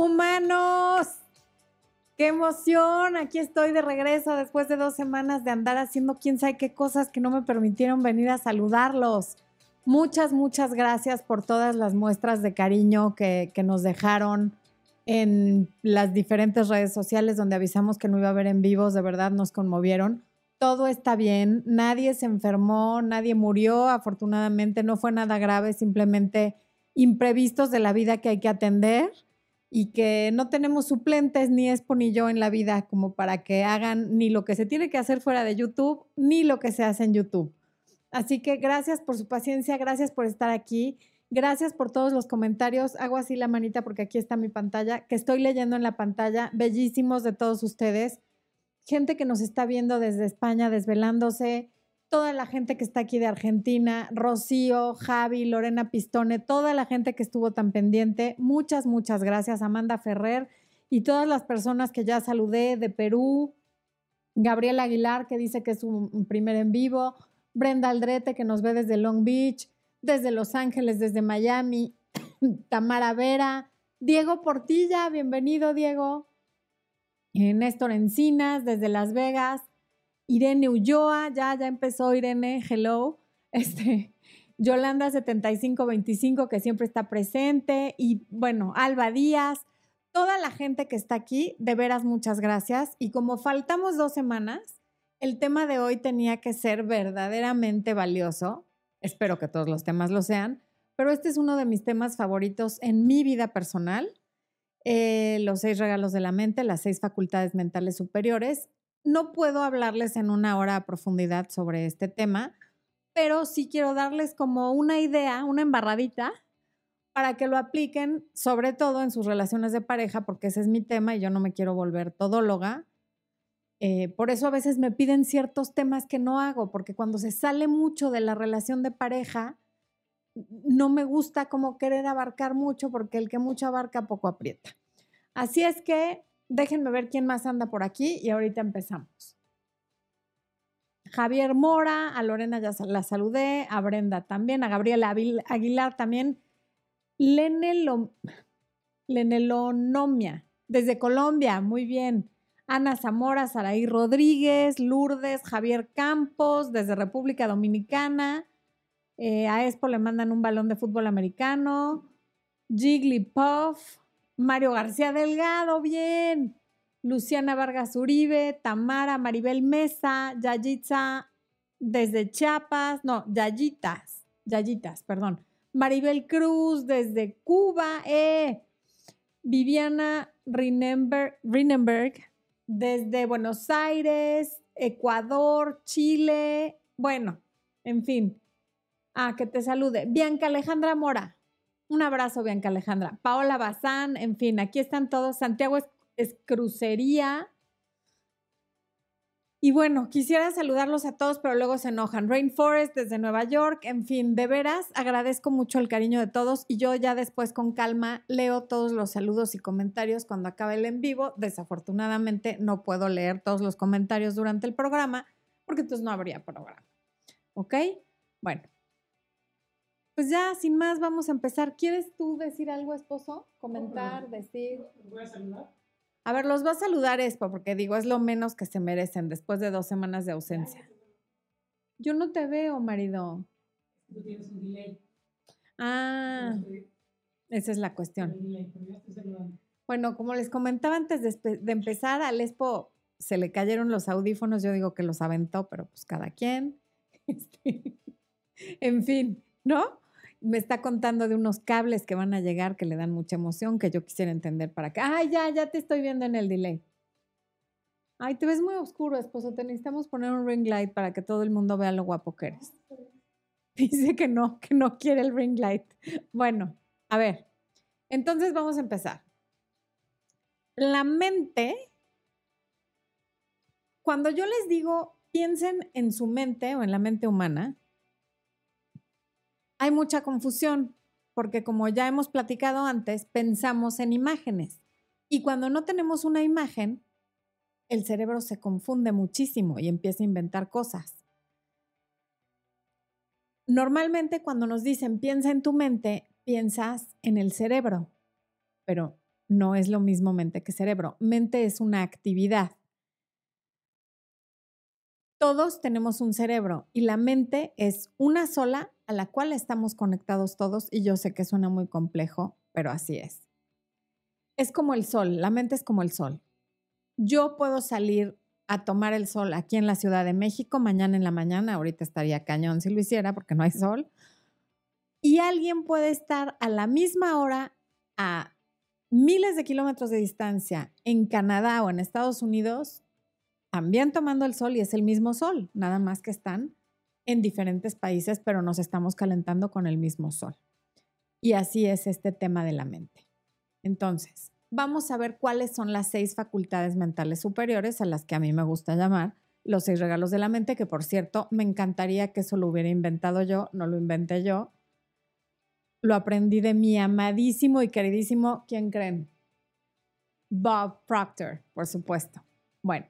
humanos. ¡Qué emoción! Aquí estoy de regreso después de dos semanas de andar haciendo quién sabe qué cosas que no me permitieron venir a saludarlos. Muchas, muchas gracias por todas las muestras de cariño que, nos dejaron en las diferentes redes sociales donde avisamos que no iba a haber en vivos. De verdad nos conmovieron. Todo está bien, nadie se enfermó, nadie murió, afortunadamente no fue nada grave, simplemente imprevistos de la vida que hay que atender y que no tenemos suplentes ni Expo ni yo en la vida como para que hagan ni lo que se tiene que hacer fuera de YouTube ni lo que se hace en YouTube. Así que gracias por su paciencia, gracias por estar aquí, gracias por todos los comentarios. Hago así la manita porque aquí está mi pantalla, que estoy leyendo en la pantalla, bellísimos de todos ustedes. Gente que nos está viendo desde España, desvelándose, toda la gente que está aquí de Argentina, Rocío, Javi, Lorena Pistone, toda la gente que estuvo tan pendiente. Muchas, muchas gracias, Amanda Ferrer y todas las personas que ya saludé de Perú, Gabriel Aguilar, que dice que es un primer en vivo, Brenda Aldrete, que nos ve desde Long Beach, desde Los Ángeles, desde Miami, Tamara Vera, Diego Portilla, bienvenido Diego, Néstor Encinas, desde Las Vegas, Irene Ulloa, ya, ya empezó Irene, hello. Este, Yolanda 7525, que siempre está presente. Y bueno, Alba Díaz, toda la gente que está aquí, de veras muchas gracias. Y como faltamos dos semanas, el tema de hoy tenía que ser verdaderamente valioso. Espero que todos los temas lo sean, pero este es uno de mis temas favoritos en mi vida personal. Eh, los seis regalos de la mente, las seis facultades mentales superiores no puedo hablarles en una hora a profundidad sobre este tema, pero sí quiero darles como una idea, una embarradita, para que lo apliquen, sobre todo en sus relaciones de pareja, porque ese es mi tema y yo no me quiero volver todóloga. Eh, por eso a veces me piden ciertos temas que no hago, porque cuando se sale mucho de la relación de pareja, no me gusta como querer abarcar mucho, porque el que mucho abarca poco aprieta. Así es que Déjenme ver quién más anda por aquí y ahorita empezamos. Javier Mora, a Lorena ya la saludé, a Brenda también, a Gabriela Aguilar también. Lenelonomia, desde Colombia, muy bien. Ana Zamora, Saraí Rodríguez, Lourdes, Javier Campos, desde República Dominicana. Eh, a Expo le mandan un balón de fútbol americano. Jigglypuff, Mario García Delgado, bien. Luciana Vargas Uribe, Tamara, Maribel Mesa, Yayitza desde Chiapas, no, Yayitas, Yayitas, perdón. Maribel Cruz desde Cuba, eh. Viviana Rinenberg desde Buenos Aires, Ecuador, Chile, bueno, en fin. Ah, que te salude. Bianca Alejandra Mora, un abrazo, Bianca Alejandra. Paola Bazán, en fin, aquí están todos. Santiago es, crucería. Y bueno, quisiera saludarlos a todos, pero luego se enojan. Rainforest desde Nueva York, en fin, de veras agradezco mucho el cariño de todos y yo ya después con calma leo todos los saludos y comentarios cuando acabe el en vivo. Desafortunadamente no puedo leer todos los comentarios durante el programa porque entonces no habría programa. ¿Ok? Bueno, pues ya, sin más, vamos a empezar. ¿Quieres tú decir algo, esposo? Comentar, decir. Voy a saludar. A ver, los va a saludar Espo, porque digo, es lo menos que se merecen después de dos semanas de ausencia. Yo no te veo, marido. Tú tienes un delay. Ah, esa es la cuestión. Bueno, como les comentaba antes de, de empezar, al Espo se le cayeron los audífonos, yo digo que los aventó, pero pues cada quien. Este, en fin, ¿no? Me está contando de unos cables que van a llegar que le dan mucha emoción, que yo quisiera entender para acá. Ay, ya, ya te estoy viendo en el delay. Ay, te ves muy oscuro, esposo. Te necesitamos poner un ring light para que todo el mundo vea lo guapo que eres. Dice que no, que no quiere el ring light. Bueno, a ver. Entonces vamos a empezar. La mente, cuando yo les digo, piensen en su mente o en la mente humana, hay mucha confusión porque como ya hemos platicado antes, pensamos en imágenes y cuando no tenemos una imagen, el cerebro se confunde muchísimo y empieza a inventar cosas. Normalmente cuando nos dicen piensa en tu mente, piensas en el cerebro, pero no es lo mismo mente que cerebro. Mente es una actividad. Todos tenemos un cerebro y la mente es una sola a la cual estamos conectados todos y yo sé que suena muy complejo, pero así es. Es como el sol, la mente es como el sol. Yo puedo salir a tomar el sol aquí en la Ciudad de México mañana en la mañana, ahorita estaría cañón si lo hiciera porque no hay sol, y alguien puede estar a la misma hora a miles de kilómetros de distancia en Canadá o en Estados Unidos, también tomando el sol y es el mismo sol, nada más que están en diferentes países, pero nos estamos calentando con el mismo sol. Y así es este tema de la mente. Entonces, vamos a ver cuáles son las seis facultades mentales superiores a las que a mí me gusta llamar los seis regalos de la mente, que por cierto, me encantaría que eso lo hubiera inventado yo, no lo inventé yo, lo aprendí de mi amadísimo y queridísimo, ¿quién creen? Bob Proctor, por supuesto. Bueno,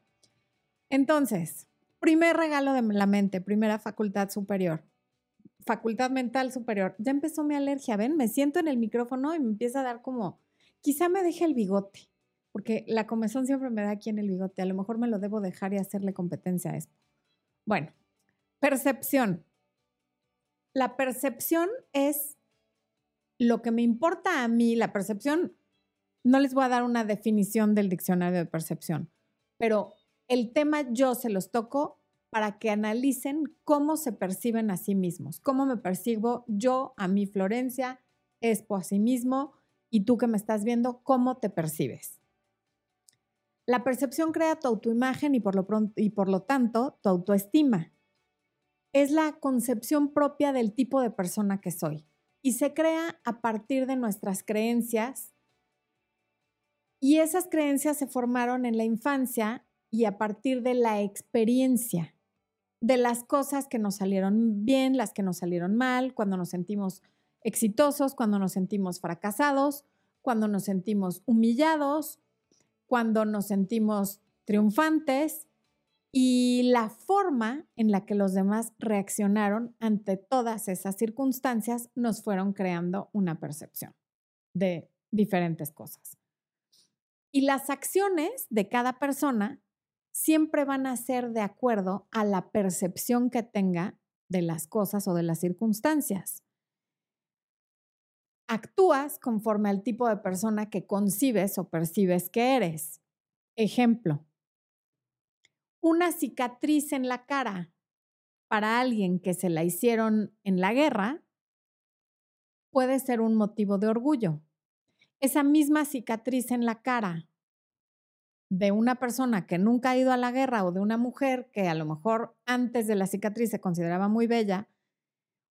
entonces, primer regalo de la mente, primera facultad superior, facultad mental superior. Ya empezó mi alergia, ¿ven? Me siento en el micrófono y me empieza a dar como, quizá me deje el bigote, porque la comezón siempre me da aquí en el bigote. A lo mejor me lo debo dejar y hacerle competencia a esto. Bueno, percepción. La percepción es lo que me importa a mí, la percepción, no les voy a dar una definición del diccionario de percepción, pero el tema yo se los toco para que analicen cómo se perciben a sí mismos, cómo me percibo yo a mí, Florencia, Expo a sí mismo, y tú que me estás viendo, cómo te percibes. La percepción crea tu autoimagen y por lo, pronto, y por lo tanto tu autoestima. Es la concepción propia del tipo de persona que soy y se crea a partir de nuestras creencias. Y esas creencias se formaron en la infancia y a partir de la experiencia, de las cosas que nos salieron bien, las que nos salieron mal, cuando nos sentimos exitosos, cuando nos sentimos fracasados, cuando nos sentimos humillados, cuando nos sentimos triunfantes y la forma en la que los demás reaccionaron ante todas esas circunstancias nos fueron creando una percepción de diferentes cosas. Y las acciones de cada persona siempre van a ser de acuerdo a la percepción que tenga de las cosas o de las circunstancias. Actúas conforme al tipo de persona que concibes o percibes que eres. Ejemplo, una cicatriz en la cara para alguien que se la hicieron en la guerra puede ser un motivo de orgullo. Esa misma cicatriz en la cara de una persona que nunca ha ido a la guerra o de una mujer que a lo mejor antes de la cicatriz se consideraba muy bella,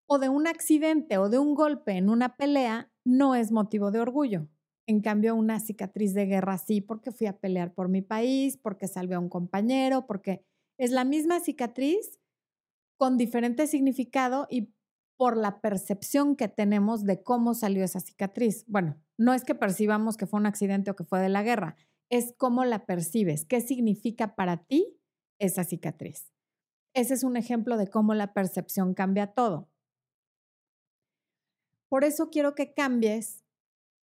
o de un accidente o de un golpe en una pelea, no es motivo de orgullo. En cambio, una cicatriz de guerra sí, porque fui a pelear por mi país, porque salvé a un compañero, porque es la misma cicatriz con diferente significado y por la percepción que tenemos de cómo salió esa cicatriz. Bueno, no es que percibamos que fue un accidente o que fue de la guerra, es cómo la percibes, qué significa para ti esa cicatriz. Ese es un ejemplo de cómo la percepción cambia todo. Por eso quiero que cambies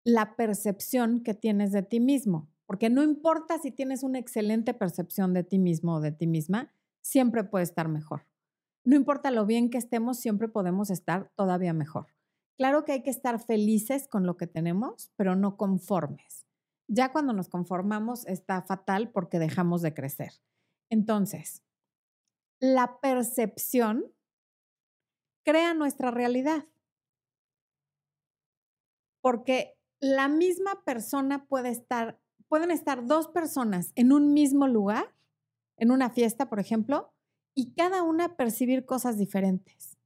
la percepción que tienes de ti mismo, porque no importa si tienes una excelente percepción de ti mismo o de ti misma, siempre puede estar mejor. No importa lo bien que estemos, siempre podemos estar todavía mejor. Claro que hay que estar felices con lo que tenemos, pero no conformes. Ya cuando nos conformamos está fatal porque dejamos de crecer. Entonces, la percepción crea nuestra realidad. Porque la misma persona puede estar, pueden estar dos personas en un mismo lugar, en una fiesta, por ejemplo, y cada una percibir cosas diferentes.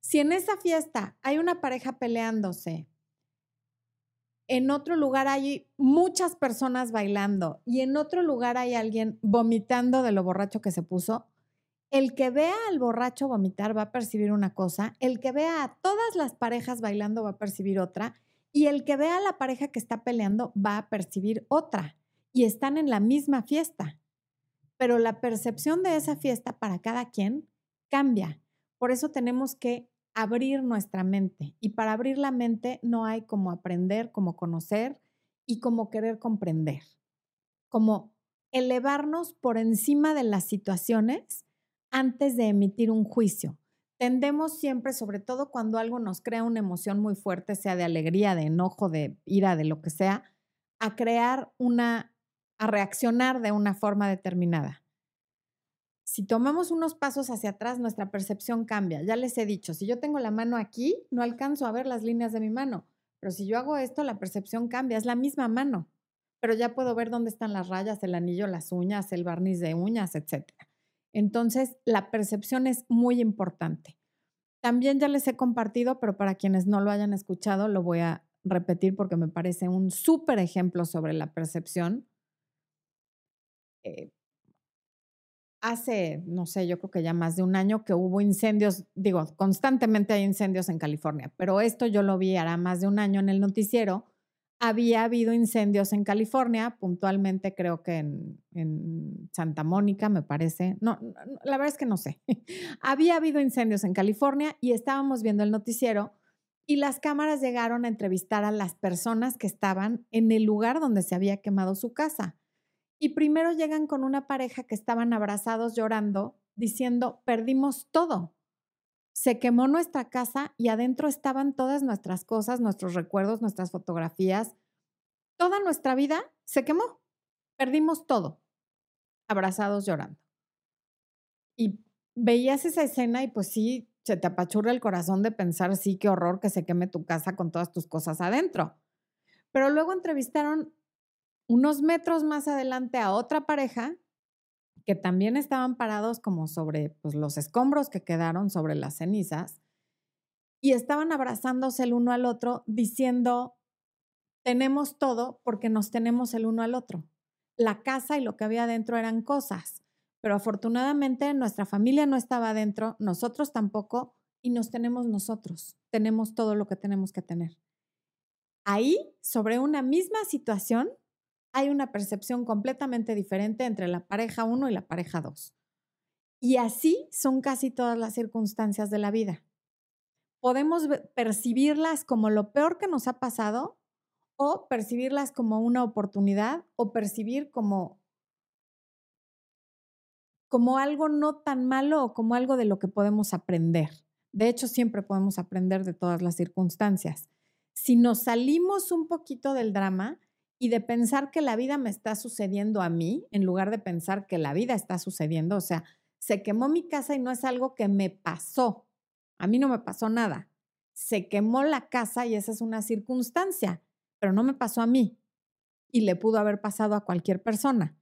Si en esa fiesta hay una pareja peleándose, en otro lugar hay muchas personas bailando y en otro lugar hay alguien vomitando de lo borracho que se puso, el que vea al borracho vomitar va a percibir una cosa, el que vea a todas las parejas bailando va a percibir otra y el que vea a la pareja que está peleando va a percibir otra y están en la misma fiesta. Pero la percepción de esa fiesta para cada quien cambia. Por eso tenemos que abrir nuestra mente. Y para abrir la mente no hay como aprender, como conocer y como querer comprender, como elevarnos por encima de las situaciones antes de emitir un juicio. Tendemos siempre, sobre todo cuando algo nos crea una emoción muy fuerte, sea de alegría, de enojo, de ira, de lo que sea, a crear una, a reaccionar de una forma determinada. Si tomamos unos pasos hacia atrás, nuestra percepción cambia. Ya les he dicho, si yo tengo la mano aquí, no alcanzo a ver las líneas de mi mano, pero si yo hago esto, la percepción cambia, es la misma mano, pero ya puedo ver dónde están las rayas, el anillo, las uñas, el barniz de uñas, etc. Entonces, la percepción es muy importante. También ya les he compartido, pero para quienes no lo hayan escuchado, lo voy a repetir porque me parece un súper ejemplo sobre la percepción. Eh, hace, no sé, yo creo que ya más de un año que hubo incendios, digo, constantemente hay incendios en California, pero esto yo lo vi hará más de un año en el noticiero. Había habido incendios en California, puntualmente creo que en, en Santa Mónica, me parece. No, la verdad es que no sé. Había habido incendios en California y estábamos viendo el noticiero y las cámaras llegaron a entrevistar a las personas que estaban en el lugar donde se había quemado su casa. Y primero llegan con una pareja que estaban abrazados llorando, diciendo, perdimos todo. Se quemó nuestra casa y adentro estaban todas nuestras cosas, nuestros recuerdos, nuestras fotografías. Toda nuestra vida se quemó. Perdimos todo. Abrazados llorando. Y veías esa escena y pues sí, se te apachurra el corazón de pensar, sí, qué horror que se queme tu casa con todas tus cosas adentro. Pero luego entrevistaron unos metros más adelante a otra pareja que también estaban parados como sobre pues, los escombros que quedaron sobre las cenizas y estaban abrazándose el uno al otro diciendo, tenemos todo porque nos tenemos el uno al otro. La casa y lo que había adentro eran cosas, pero afortunadamente nuestra familia no estaba adentro, nosotros tampoco, y nos tenemos nosotros, tenemos todo lo que tenemos que tener. Ahí, sobre una misma situación, hay una percepción completamente diferente entre la pareja 1 y la pareja 2. Y así son casi todas las circunstancias de la vida. Podemos percibirlas como lo peor que nos ha pasado o percibirlas como una oportunidad o percibir como como algo no tan malo o como algo de lo que podemos aprender. De hecho, siempre podemos aprender de todas las circunstancias. Si nos salimos un poquito del drama y de pensar que la vida me está sucediendo a mí, en lugar de pensar que la vida está sucediendo, o sea, se quemó mi casa y no es algo que me pasó. A mí no me pasó nada. Se quemó la casa y esa es una circunstancia, pero no me pasó a mí y le pudo haber pasado a cualquier persona.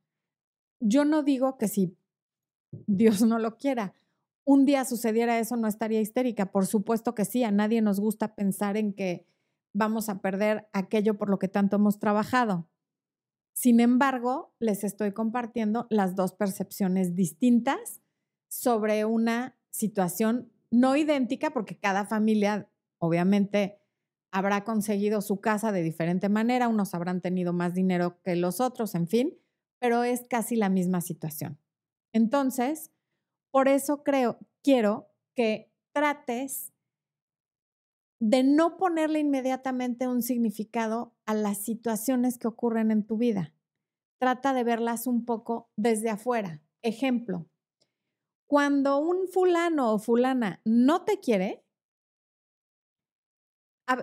Yo no digo que si Dios no lo quiera. Un día sucediera eso, no estaría histérica. Por supuesto que sí, a nadie nos gusta pensar en que vamos a perder aquello por lo que tanto hemos trabajado. Sin embargo, les estoy compartiendo las dos percepciones distintas sobre una situación no idéntica, porque cada familia obviamente habrá conseguido su casa de diferente manera, unos habrán tenido más dinero que los otros, en fin, pero es casi la misma situación. Entonces, por eso creo, quiero que trates de no ponerle inmediatamente un significado a las situaciones que ocurren en tu vida. Trata de verlas un poco desde afuera. Ejemplo, cuando un fulano o fulana no te quiere,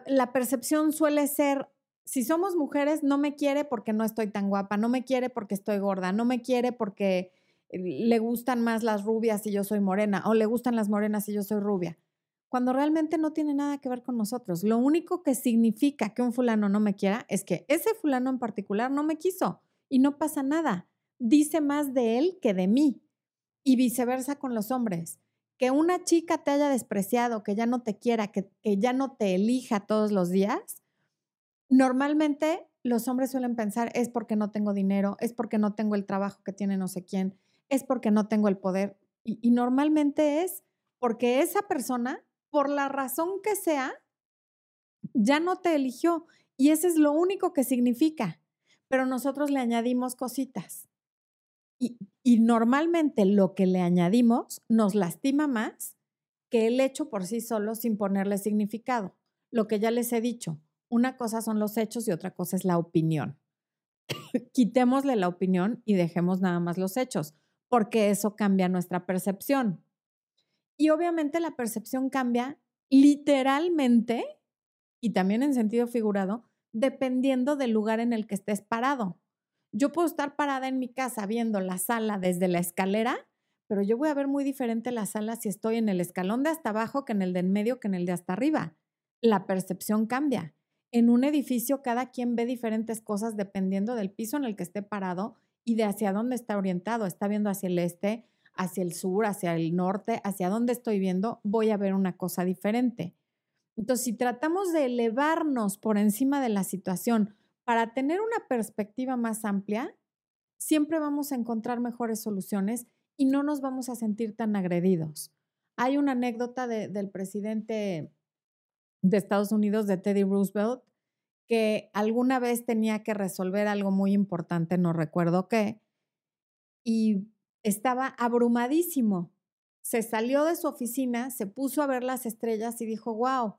la percepción suele ser, si somos mujeres, no me quiere porque no estoy tan guapa, no me quiere porque estoy gorda, no me quiere porque le gustan más las rubias y yo soy morena, o le gustan las morenas y yo soy rubia, cuando realmente no tiene nada que ver con nosotros. Lo único que significa que un fulano no me quiera es que ese fulano en particular no me quiso y no pasa nada. Dice más de él que de mí. Y viceversa con los hombres. Que una chica te haya despreciado, que ya no te quiera, que, ya no te elija todos los días, normalmente los hombres suelen pensar es porque no tengo dinero, es porque no tengo el trabajo que tiene no sé quién, es porque no tengo el poder. Y, normalmente es porque esa persona, por la razón que sea, ya no te eligió. Y ese es lo único que significa. Pero nosotros le añadimos cositas. Y, y normalmente lo que le añadimos nos lastima más que el hecho por sí solo sin ponerle significado. Lo que ya les he dicho, Una cosa son los hechos y otra cosa es la opinión. Quitémosle la opinión y dejemos nada más los hechos, porque eso cambia nuestra percepción. Y obviamente la percepción cambia literalmente y también en sentido figurado, dependiendo del lugar en el que estés parado. Yo puedo estar parada en mi casa viendo la sala desde la escalera, pero yo voy a ver muy diferente la sala si estoy en el escalón de hasta abajo que en el de en medio que en el de hasta arriba. La percepción cambia. En un edificio cada quien ve diferentes cosas dependiendo del piso en el que esté parado y de hacia dónde está orientado. Está viendo hacia el este, hacia el sur, hacia el norte, hacia dónde estoy viendo, voy a ver una cosa diferente. Entonces, si tratamos de elevarnos por encima de la situación para tener una perspectiva más amplia, siempre vamos a encontrar mejores soluciones y no nos vamos a sentir tan agredidos. Hay una anécdota del presidente de Estados Unidos, de Teddy Roosevelt, que alguna vez tenía que resolver algo muy importante, no recuerdo qué, y estaba abrumadísimo. Se salió de su oficina, se puso a ver las estrellas y dijo, wow,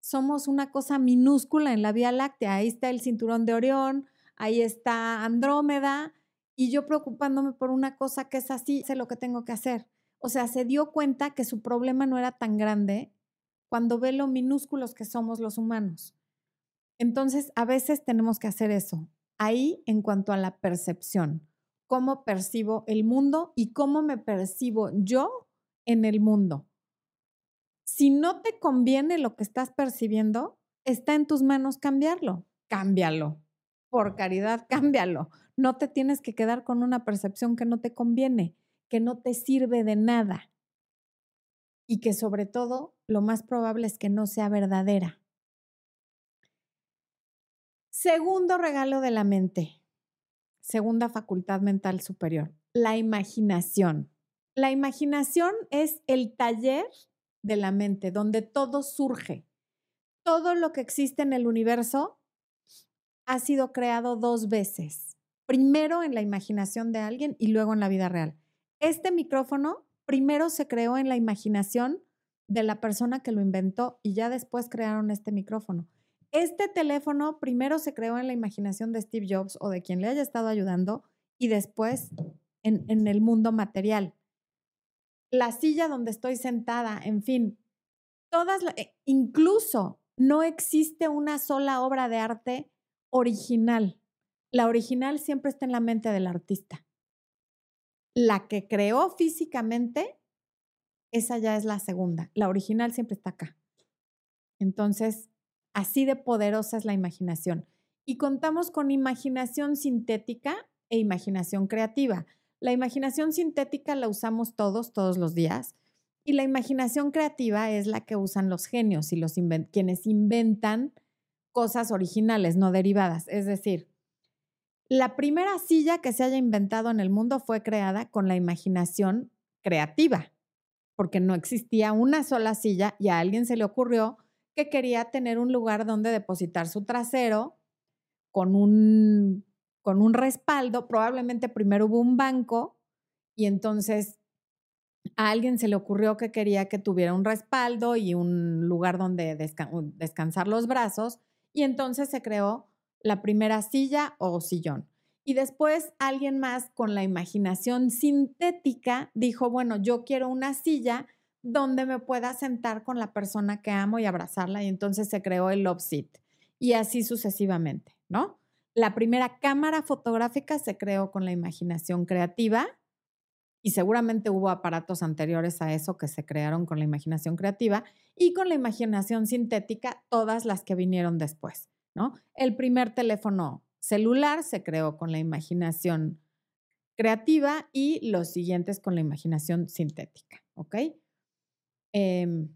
somos una cosa minúscula en la Vía Láctea. Ahí está el cinturón de Orión, ahí está Andrómeda, y yo preocupándome por una cosa que es así, sé lo que tengo que hacer. O sea, se dio cuenta que su problema no era tan grande cuando ve lo minúsculos que somos los humanos. Entonces, a veces tenemos que hacer eso. Ahí, en cuanto a la percepción, cómo percibo el mundo y cómo me percibo yo en el mundo. Si no te conviene lo que estás percibiendo, está en tus manos cambiarlo. Cámbialo. Por caridad, cámbialo. No te tienes que quedar con una percepción que no te conviene, que no te sirve de nada. Y que sobre todo, lo más probable es que no sea verdadera. Segundo regalo de la mente. Segunda facultad mental superior. La imaginación. La imaginación es el taller de la mente, donde todo surge. Todo lo que existe en el universo ha sido creado dos veces. Primero en la imaginación de alguien y luego en la vida real. Este micrófono primero se creó en la imaginación de la persona que lo inventó y ya después crearon este micrófono. Este teléfono primero se creó en la imaginación de Steve Jobs o de quien le haya estado ayudando y después en, el mundo material la silla donde estoy sentada, en fin, todas, eh, incluso no existe una sola obra de arte original. La original siempre está en la mente del artista. La que creó físicamente, esa ya es la segunda. La original siempre está acá. Entonces, así de poderosa es la imaginación. Y contamos con imaginación sintética e imaginación creativa. La imaginación sintética la usamos todos, todos los días. Y la imaginación creativa es la que usan los genios y los quienes inventan cosas originales, no derivadas. Es decir, la primera silla que se haya inventado en el mundo fue creada con la imaginación creativa, porque no existía una sola silla y a alguien se le ocurrió que quería tener un lugar donde depositar su trasero con un con un respaldo, probablemente primero hubo un banco y entonces a alguien se le ocurrió que quería que tuviera un respaldo y un lugar donde descansar los brazos y entonces se creó la primera silla o sillón. Y después alguien más con la imaginación sintética dijo, bueno, yo quiero una silla donde me pueda sentar con la persona que amo y abrazarla y entonces se creó el love seat y así sucesivamente, ¿no? La primera cámara fotográfica se creó con la imaginación creativa y seguramente hubo aparatos anteriores a eso que se crearon con la imaginación creativa y con la imaginación sintética todas las que vinieron después, ¿no? El primer teléfono celular se creó con la imaginación creativa y los siguientes con la imaginación sintética, ¿ok? Em,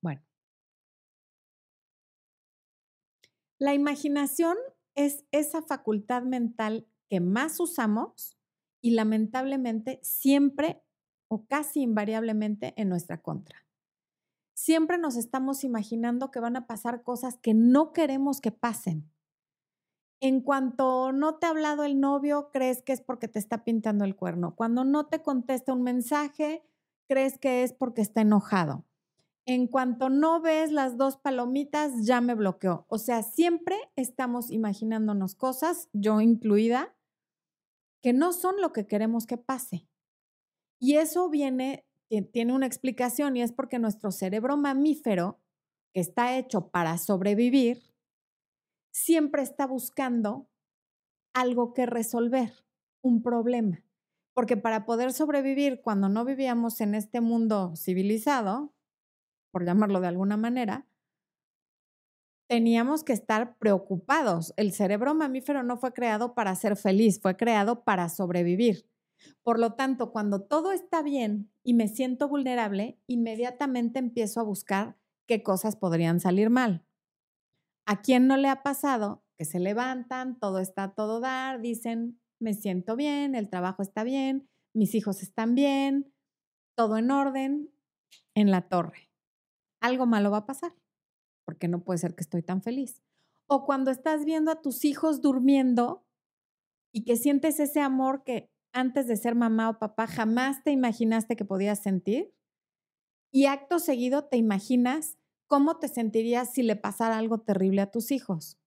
bueno. La imaginación es esa facultad mental que más usamos y lamentablemente siempre o casi invariablemente en nuestra contra. Siempre nos estamos imaginando que van a pasar cosas que no queremos que pasen. En cuanto no te ha hablado el novio, crees que es porque te está pintando el cuerno. Cuando no te contesta un mensaje, crees que es porque está enojado. En cuanto no ves las dos palomitas, ya me bloqueó. O sea, siempre estamos imaginándonos cosas, yo incluida, que no son lo que queremos que pase. Y eso viene, tiene una explicación y es porque nuestro cerebro mamífero, que está hecho para sobrevivir, siempre está buscando algo que resolver, un problema. Porque para poder sobrevivir cuando no vivíamos en este mundo civilizado, por llamarlo de alguna manera, teníamos que estar preocupados. El cerebro mamífero no fue creado para ser feliz, fue creado para sobrevivir. Por lo tanto, cuando todo está bien y me siento vulnerable, inmediatamente empiezo a buscar qué cosas podrían salir mal. ¿A quién no le ha pasado que se levantan, todo está a todo dar, dicen, me siento bien, el trabajo está bien, mis hijos están bien, todo en orden, en la torre? Algo malo va a pasar, porque no puede ser que estoy tan feliz. O cuando estás viendo a tus hijos durmiendo y que sientes ese amor que antes de ser mamá o papá jamás te imaginaste que podías sentir. Y acto seguido te imaginas cómo te sentirías si le pasara algo terrible a tus hijos.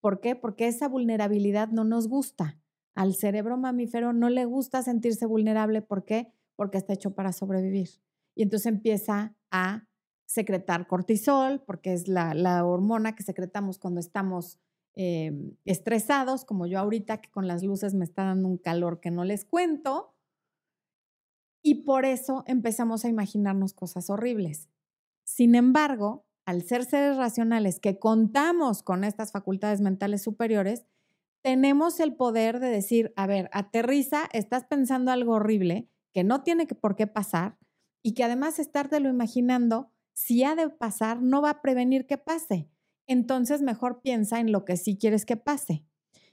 ¿Por qué? Porque esa vulnerabilidad no nos gusta. Al cerebro mamífero no le gusta sentirse vulnerable. ¿Por qué? Porque está hecho para sobrevivir. Y entonces empieza a secretar cortisol, porque es la, hormona que secretamos cuando estamos Em, estresados, como yo ahorita que con las luces me está dando un calor que no les cuento. Y por eso empezamos a imaginarnos cosas horribles. Sin embargo, al ser seres racionales que contamos con estas facultades mentales superiores, tenemos el poder de decir, a ver, aterriza, estás pensando algo horrible que no tiene por qué pasar y que además estártelo imaginando, si ha de pasar, no va a prevenir que pase entonces mejor piensa en lo que sí quieres que pase.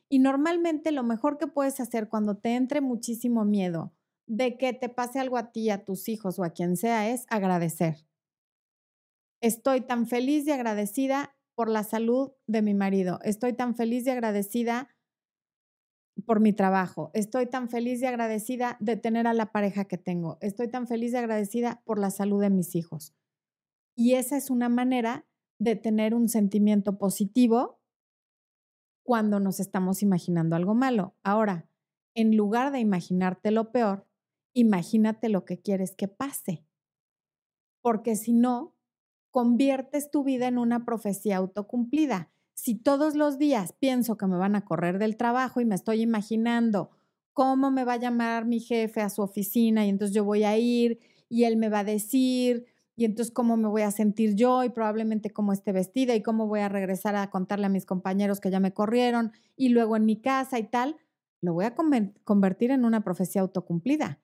Y normalmente lo mejor que puedes hacer cuando te entre muchísimo miedo de que te pase algo a ti, a tus hijos o a quien sea es agradecer. Estoy tan feliz y agradecida por la salud de mi marido. Estoy tan feliz y agradecida por mi trabajo. Estoy tan feliz y agradecida de tener a la pareja que tengo. Estoy tan feliz y agradecida por la salud de mis hijos. Y esa es una manera de tener un sentimiento positivo cuando nos estamos imaginando algo malo. Ahora, en lugar de imaginarte lo peor, imagínate lo que quieres que pase. Porque si no, conviertes tu vida en una profecía autocumplida. Si todos los días pienso que me van a correr del trabajo y me estoy imaginando cómo me va a llamar mi jefe a su oficina y entonces yo voy a ir y él me va a decir, y entonces cómo me voy a sentir yo y probablemente cómo esté vestida y cómo voy a regresar a contarle a mis compañeros que ya me corrieron y luego en mi casa y tal, lo voy a convertir en una profecía autocumplida.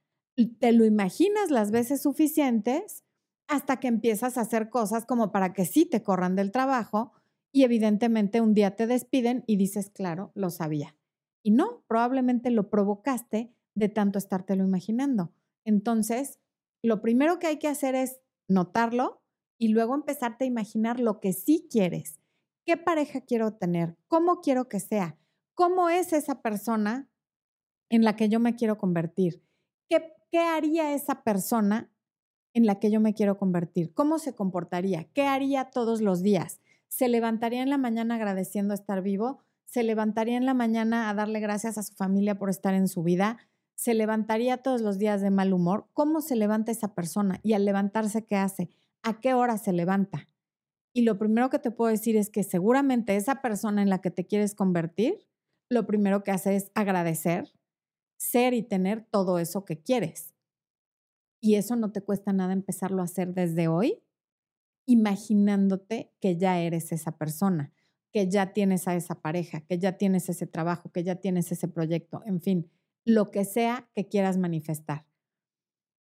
Te lo imaginas las veces suficientes hasta que empiezas a hacer cosas como para que sí te corran del trabajo y evidentemente un día te despiden y dices, claro, lo sabía. Y no, probablemente lo provocaste de tanto estártelo imaginando. Entonces, lo primero que hay que hacer es notarlo y luego empezarte a imaginar lo que sí quieres. ¿Qué pareja quiero tener? ¿Cómo quiero que sea? ¿Cómo es esa persona en la que yo me quiero convertir? ¿Qué, qué haría esa persona en la que yo me quiero convertir? ¿Cómo se comportaría? ¿Qué haría todos los días? ¿Se levantaría en la mañana agradeciendo estar vivo? ¿Se levantaría en la mañana a darle gracias a su familia por estar en su vida? se levantaría todos los días de mal humor, ¿cómo se levanta esa persona? Y al levantarse, ¿qué hace? ¿A qué hora se levanta? Y lo primero que te puedo decir es que seguramente esa persona en la que te quieres convertir, lo primero que hace es agradecer, ser y tener todo eso que quieres. Y eso no te cuesta nada empezarlo a hacer desde hoy, imaginándote que ya eres esa persona, que ya tienes a esa pareja, que ya tienes ese trabajo, que ya tienes ese proyecto, en fin lo que sea que quieras manifestar.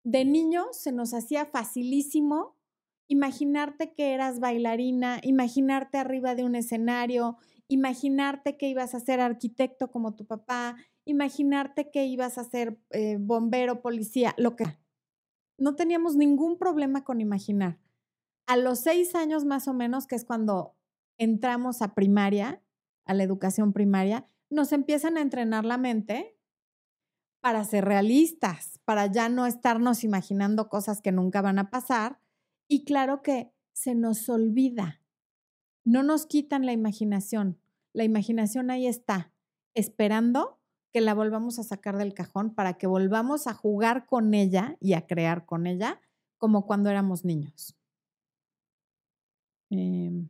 De niño se nos hacía facilísimo imaginarte que eras bailarina, imaginarte arriba de un escenario, imaginarte que ibas a ser arquitecto como tu papá, imaginarte que ibas a ser eh, bombero, policía, lo que. No teníamos ningún problema con imaginar. A los seis años más o menos, que es cuando entramos a primaria, a la educación primaria, nos empiezan a entrenar la mente para ser realistas, para ya no estarnos imaginando cosas que nunca van a pasar Y claro que se nos olvida. No nos quitan la imaginación. La imaginación ahí está, esperando que la volvamos a sacar del cajón para que volvamos a jugar con ella y a crear con ella como cuando éramos niños. Em,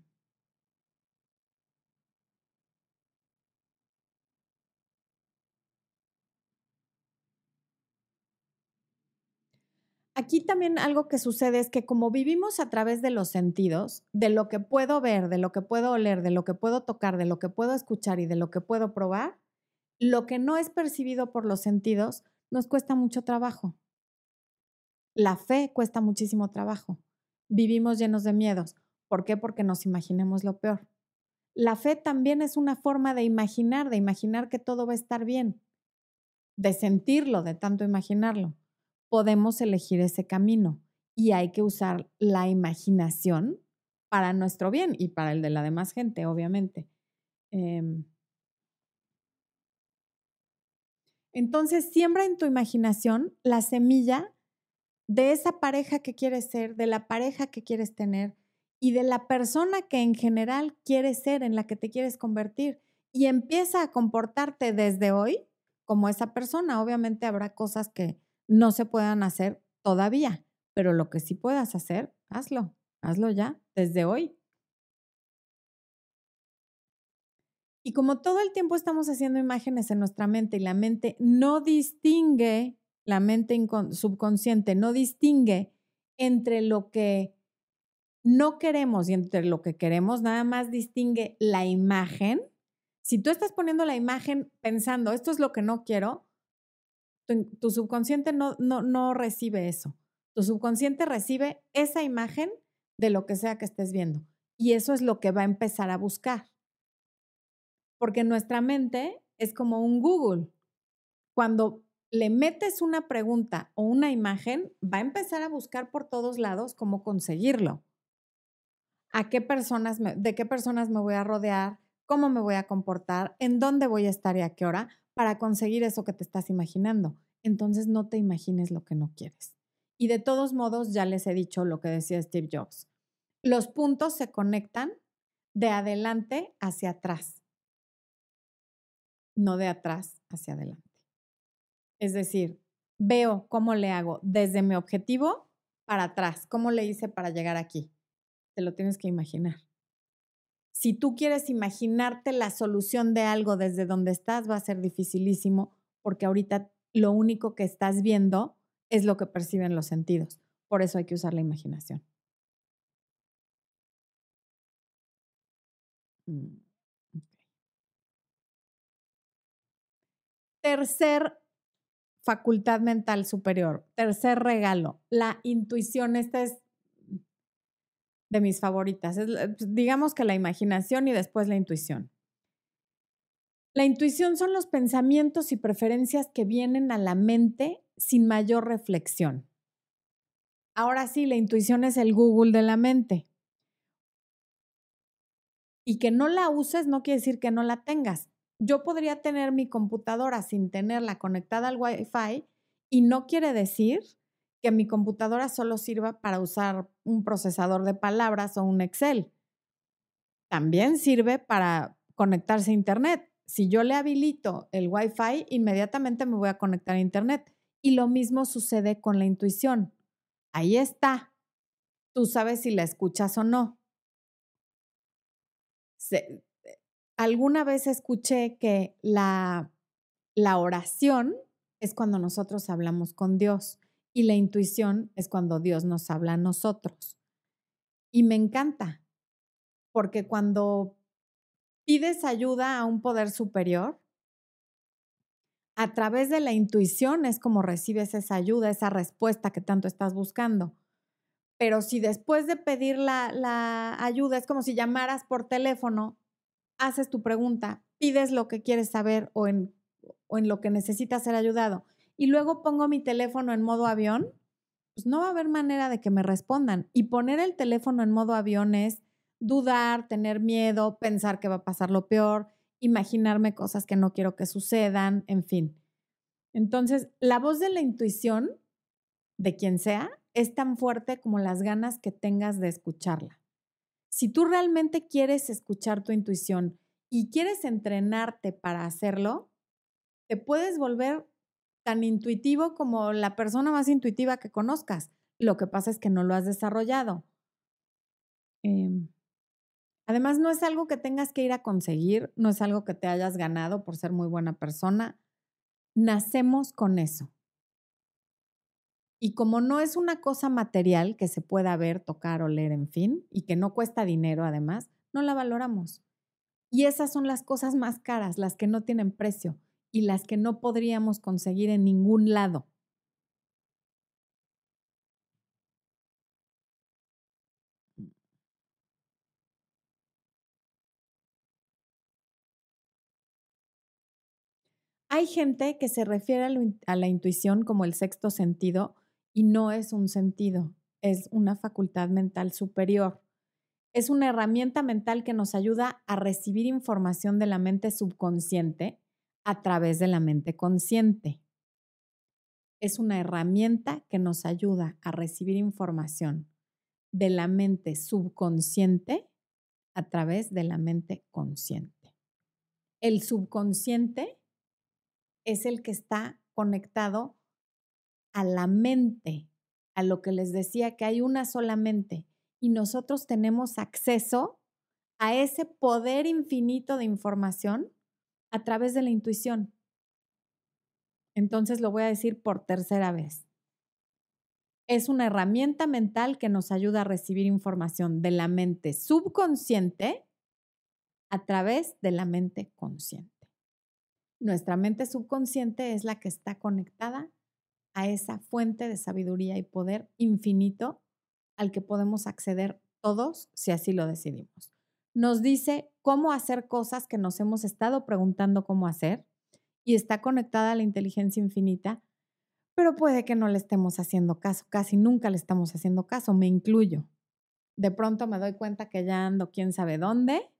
aquí también algo que sucede es que como vivimos a través de los sentidos, de lo que puedo ver, de lo que puedo oler, de lo que puedo tocar, de lo que puedo escuchar y de lo que puedo probar, lo que no es percibido por los sentidos nos cuesta mucho trabajo. La fe cuesta muchísimo trabajo. Vivimos llenos de miedos. ¿Por qué? Porque nos imaginemos lo peor. La fe también es una forma de imaginar, de imaginar que todo va a estar bien, de sentirlo, de tanto imaginarlo podemos elegir ese camino y hay que usar la imaginación para nuestro bien y para el de la demás gente, obviamente. Em entonces, siembra en tu imaginación la semilla de esa pareja que quieres ser, de la pareja que quieres tener y de la persona que en general quieres ser, en la que te quieres convertir. Y empieza a comportarte desde hoy como esa persona. Obviamente habrá cosas que no se puedan hacer todavía, pero lo que sí puedas hacer, hazlo, hazlo ya, desde hoy. Y como todo el tiempo estamos haciendo imágenes en nuestra mente y la mente no distingue, la mente subconsciente no distingue entre lo que no queremos y entre lo que queremos, nada más distingue la imagen. Si tú estás poniendo la imagen pensando, esto es lo que no quiero, tu, subconsciente no, no, no recibe eso. Tu subconsciente recibe esa imagen de lo que sea que estés viendo. Y eso es lo que va a empezar a buscar. Porque nuestra mente es como un Google. Cuando le metes una pregunta o una imagen, va a empezar a buscar por todos lados cómo conseguirlo. ¿A qué personas de qué personas me voy a rodear? ¿Cómo me voy a comportar? ¿En dónde voy a estar y a qué hora? para conseguir eso que te estás imaginando. Entonces no te imagines lo que no quieres. Y de todos modos, ya les he dicho lo que decía Steve Jobs. Los puntos se conectan de adelante hacia atrás, no de atrás hacia adelante. Es decir, veo cómo le hago desde mi objetivo para atrás, cómo le hice para llegar aquí. Te lo tienes que imaginar. Si tú quieres imaginarte la solución de algo desde donde estás, va a ser dificilísimo porque ahorita lo único que estás viendo es lo que perciben los sentidos. Por eso hay que usar la imaginación. Mm, tercer facultad mental superior, tercer regalo, la intuición. Esta es de mis favoritas. Es, pues, digamos que la imaginación y después la intuición. La intuición son los pensamientos y preferencias que vienen a la mente sin mayor reflexión. Ahora sí, la intuición es el Google de la mente. Y que no la uses no quiere decir que no la tengas. Yo podría tener mi computadora sin tenerla conectada al Wi-Fi y no quiere decir que mi computadora solo sirva para usar un procesador de palabras o un Excel. También sirve para conectarse a Internet. Si yo le habilito el Wi-Fi, inmediatamente me voy a conectar a Internet. Y lo mismo sucede con la intuición. Ahí está. Tú sabes si la escuchas o no. alguna vez escuché que la, la oración es cuando nosotros hablamos con Dios y la intuición es cuando Dios nos habla a nosotros. Y me encanta, porque cuando pides ayuda a un poder superior, a través de la intuición es como recibes esa ayuda, esa respuesta que tanto estás buscando. Pero si después de pedir la, ayuda es como si llamaras por teléfono, haces tu pregunta, pides lo que quieres saber o en, o en lo que necesitas ser ayudado y luego pongo mi teléfono en modo avión, pues no va a haber manera de que me respondan. Y poner el teléfono en modo avión es dudar, tener miedo, pensar que va a pasar lo peor, imaginarme cosas que no quiero que sucedan, en fin. Entonces, la voz de la intuición, de quien sea, es tan fuerte como las ganas que tengas de escucharla. Si tú realmente quieres escuchar tu intuición y quieres entrenarte para hacerlo, te puedes volver tan intuitivo como la persona más intuitiva que conozcas. Lo que pasa es que no lo has desarrollado. Em, además, no es algo que tengas que ir a conseguir, no es algo que te hayas ganado por ser muy buena persona. Nacemos con eso. Y como no es una cosa material que se pueda ver, tocar, o leer, en fin, y que no cuesta dinero además, no la valoramos. Y esas son las cosas más caras, las que no tienen precio y las que no podríamos conseguir en ningún lado. Hay gente que se refiere a, la intuición como el sexto sentido y no es un sentido, es una facultad mental superior. Es una herramienta mental que nos ayuda a recibir información de la mente subconsciente a través de la mente consciente. Es una herramienta que nos ayuda a recibir información de la mente subconsciente a través de la mente consciente. El subconsciente es el que está conectado a la mente, a lo que les decía que hay una sola mente y nosotros tenemos acceso a ese poder infinito de información a través de la intuición. Entonces lo voy a decir por tercera vez. Es una herramienta mental que nos ayuda a recibir información de la mente subconsciente a través de la mente consciente. Nuestra mente subconsciente es la que está conectada a esa fuente de sabiduría y poder infinito al que podemos acceder todos si así lo decidimos. Nos dice cómo hacer cosas que nos hemos estado preguntando cómo hacer y está conectada a la inteligencia infinita, pero puede que no le estemos haciendo caso, casi nunca le estamos haciendo caso, me incluyo. De pronto me doy cuenta que ya ando quién sabe dónde,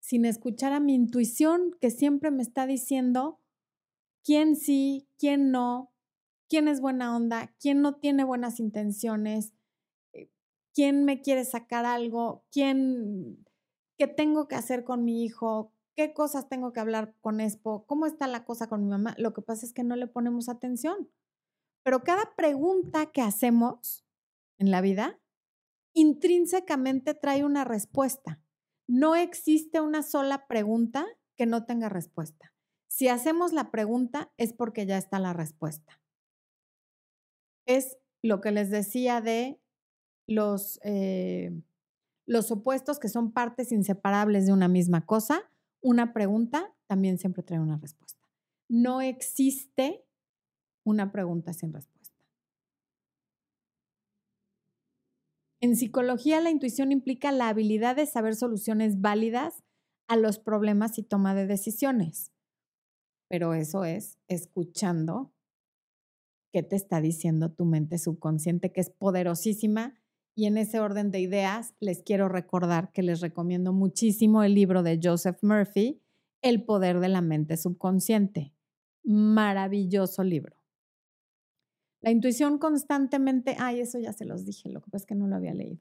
sin escuchar a mi intuición que siempre me está diciendo quién sí, quién no, quién es buena onda, quién no tiene buenas intenciones, eh, quién me quiere sacar algo, quién, qué tengo que hacer con mi hijo, qué cosas tengo que hablar con Expo, cómo está la cosa con mi mamá. Lo que pasa es que no le ponemos atención. Pero cada pregunta que hacemos en la vida intrínsecamente trae una respuesta. No existe una sola pregunta que no tenga respuesta. Si hacemos la pregunta es porque ya está la respuesta es lo que les decía de los, eh, los opuestos que son partes inseparables de una misma cosa. Una pregunta también siempre trae una respuesta. No existe una pregunta sin respuesta. En psicología, la intuición implica la habilidad de saber soluciones válidas a los problemas y toma de decisiones. Pero eso es escuchando qué te está diciendo tu mente subconsciente, que es poderosísima. Y en ese orden de ideas, les quiero recordar que les recomiendo muchísimo el libro de Joseph Murphy, El poder de la mente subconsciente. Maravilloso libro. La intuición constantemente, ay, eso ya se los dije, lo que pasa es que no lo había leído.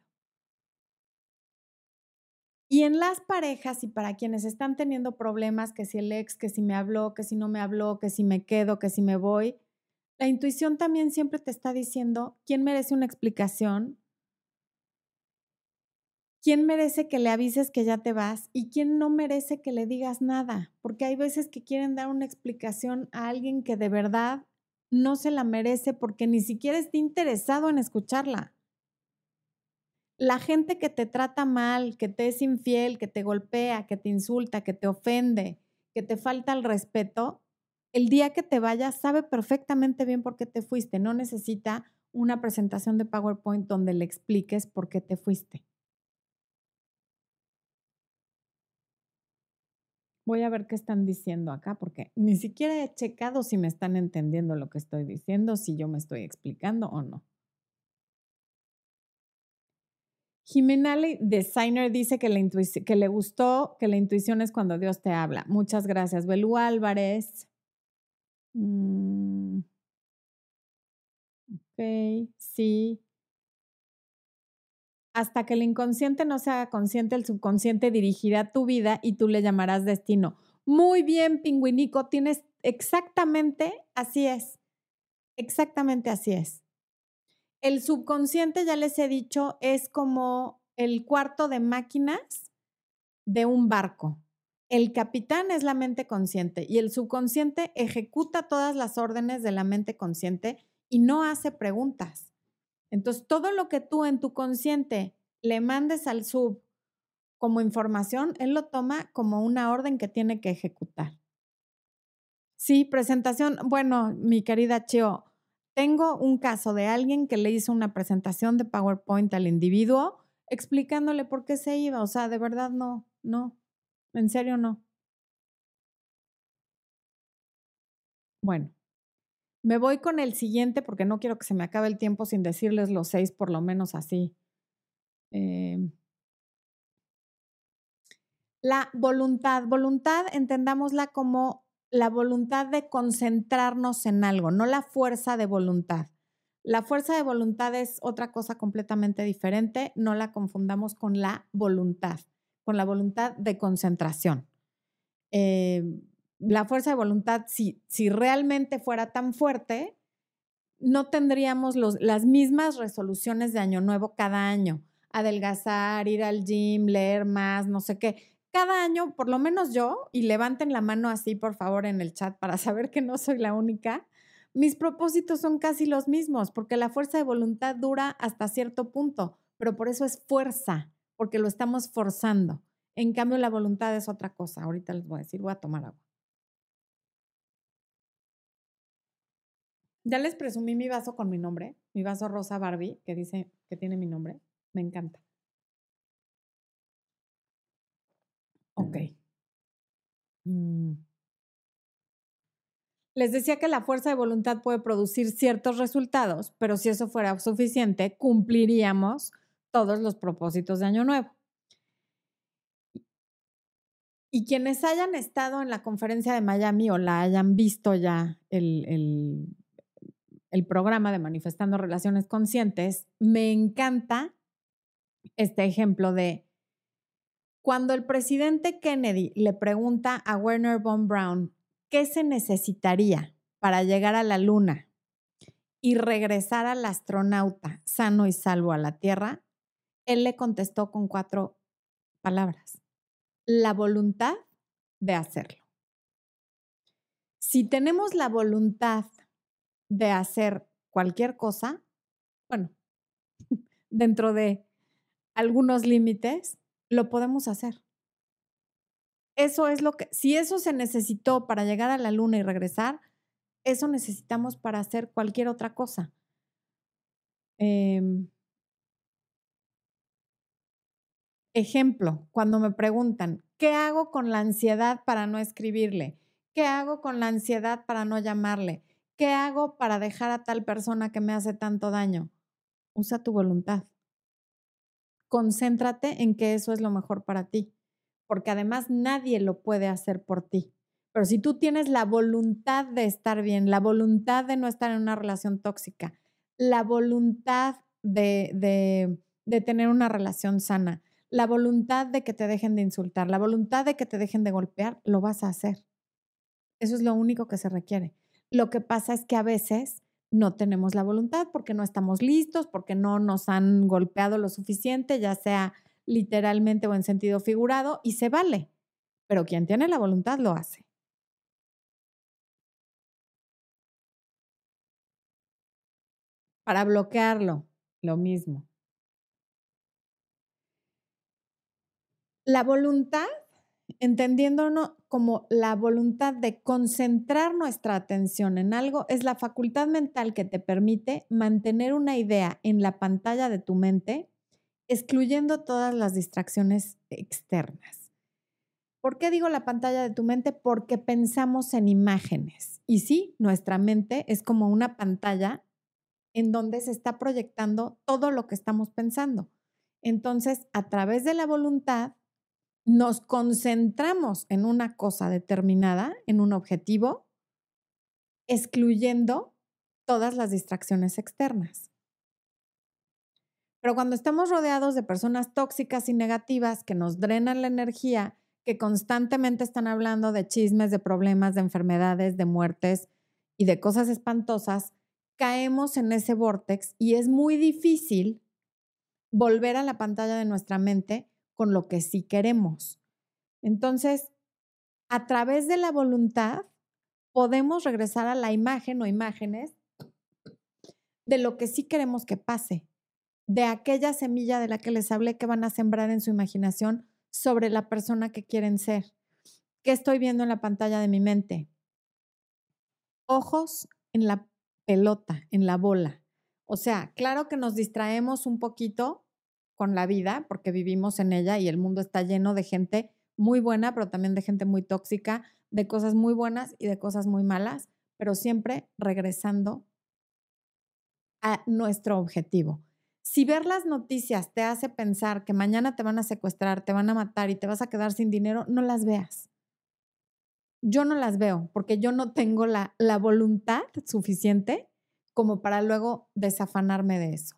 Y en las parejas y para quienes están teniendo problemas, que si el ex, que si me habló, que si no me habló, que si me quedo, que si me voy, la intuición también siempre te está diciendo quién merece una explicación, quién merece que le avises que ya te vas y quién no merece que le digas nada, porque hay veces que quieren dar una explicación a alguien que de verdad no se la merece porque ni siquiera está interesado en escucharla. La gente que te trata mal, que te es infiel, que te golpea, que te insulta, que te ofende, que te falta el respeto, el día que te vayas sabe perfectamente bien por qué te fuiste. No necesita una presentación de PowerPoint donde le expliques por qué te fuiste. Voy a ver qué están diciendo acá porque ni siquiera he checado si me están entendiendo lo que estoy diciendo, si yo me estoy explicando o no. Jimenale Designer dice que, le gustó que la intuición es cuando Dios te habla. Muchas gracias. Belú Álvarez. Mm. Ok, sí. Hasta que el inconsciente no se haga consciente, el subconsciente dirigirá tu vida y tú le llamarás destino. Muy bien, pingüinico, tienes exactamente así es. Exactamente así es. El subconsciente, ya les he dicho, es como el cuarto de máquinas de un barco. El capitán es la mente consciente y el subconsciente ejecuta todas las órdenes de la mente consciente y no hace preguntas. Entonces, todo lo que tú en tu consciente le mandes al sub como información, él lo toma como una orden que tiene que ejecutar. Sí, presentación. Bueno, mi querida Chio, tengo un caso de alguien que le hizo una presentación de PowerPoint al individuo explicándole por qué se iba. O sea, de verdad no, no, en serio no. Bueno, me voy con el siguiente porque no quiero que se me acabe el tiempo sin decirles los seis, por lo menos así. Em. la voluntad. Voluntad, entendámosla como la voluntad de concentrarnos en algo, no la fuerza de voluntad. La fuerza de voluntad es otra cosa completamente diferente, no la confundamos con la voluntad, con la voluntad de concentración. Eh, la fuerza de voluntad, si, si realmente fuera tan fuerte, no tendríamos las mismas resoluciones de año nuevo cada año. Adelgazar, ir al gym, leer más, no sé qué cada año, por lo menos yo, y levanten la mano así, por favor, en el chat para saber que no soy la única, mis propósitos son casi los mismos, porque la fuerza de voluntad dura hasta cierto punto, pero por eso es fuerza, porque lo estamos forzando. En cambio, la voluntad es otra cosa. Ahorita les voy a decir, voy a tomar agua. Ya les presumí mi vaso con mi nombre, mi vaso rosa Barbie, que dice que tiene mi nombre. Me encanta. Ok. Mm. Les decía que la fuerza de voluntad puede producir ciertos resultados, pero si eso fuera suficiente, cumpliríamos todos los propósitos de Año Nuevo. Y quienes hayan estado en la conferencia de Miami o la hayan visto ya el, el, el programa de Manifestando Relaciones Conscientes, me encanta este ejemplo de cuando el presidente Kennedy le pregunta a Werner von Braun qué se necesitaría para llegar a la Luna y regresar al astronauta sano y salvo a la Tierra, él le contestó con cuatro palabras. La voluntad de hacerlo. Si tenemos la voluntad de hacer cualquier cosa, bueno, dentro de algunos límites, lo podemos hacer. Eso es lo que, si eso se necesitó para llegar a la luna y regresar, eso necesitamos para hacer cualquier otra cosa. Em ejemplo, cuando me preguntan, ¿qué hago con la ansiedad para no escribirle? ¿Qué hago con la ansiedad para no llamarle? ¿Qué hago para dejar a tal persona que me hace tanto daño? Usa tu voluntad concéntrate en que eso es lo mejor para ti, porque además nadie lo puede hacer por ti. Pero si tú tienes la voluntad de estar bien, la voluntad de no estar en una relación tóxica, la voluntad de, de, de tener una relación sana, la voluntad de que te dejen de insultar, la voluntad de que te dejen de golpear, lo vas a hacer. Eso es lo único que se requiere. Lo que pasa es que a veces no tenemos la voluntad porque no estamos listos, porque no nos han golpeado lo suficiente, ya sea literalmente o en sentido figurado, y se vale. Pero quien tiene la voluntad lo hace. Para bloquearlo, lo mismo. La voluntad entendiéndonos como la voluntad de concentrar nuestra atención en algo, es la facultad mental que te permite mantener una idea en la pantalla de tu mente, excluyendo todas las distracciones externas. ¿Por qué digo la pantalla de tu mente? Porque pensamos en imágenes. Y sí, nuestra mente es como una pantalla en donde se está proyectando todo lo que estamos pensando. Entonces, a través de la voluntad, nos concentramos en una cosa determinada, en un objetivo, excluyendo todas las distracciones externas. Pero cuando estamos rodeados de personas tóxicas y negativas que nos drenan la energía, que constantemente están hablando de chismes, de problemas, de enfermedades, de muertes y de cosas espantosas, caemos en ese vortex y es muy difícil volver a la pantalla de nuestra mente con lo que sí queremos. Entonces, a través de la voluntad, podemos regresar a la imagen o imágenes de lo que sí queremos que pase, de aquella semilla de la que les hablé que van a sembrar en su imaginación sobre la persona que quieren ser. ¿Qué estoy viendo en la pantalla de mi mente? Ojos en la pelota, en la bola. O sea, claro que nos distraemos un poquito con la vida porque vivimos en ella y el mundo está lleno de gente muy buena, pero también de gente muy tóxica, de cosas muy buenas y de cosas muy malas, pero siempre regresando a nuestro objetivo. Si ver las noticias te hace pensar que mañana te van a secuestrar, te van a matar y te vas a quedar sin dinero, no las veas. Yo no las veo porque yo no tengo la, la voluntad suficiente como para luego desafanarme de eso.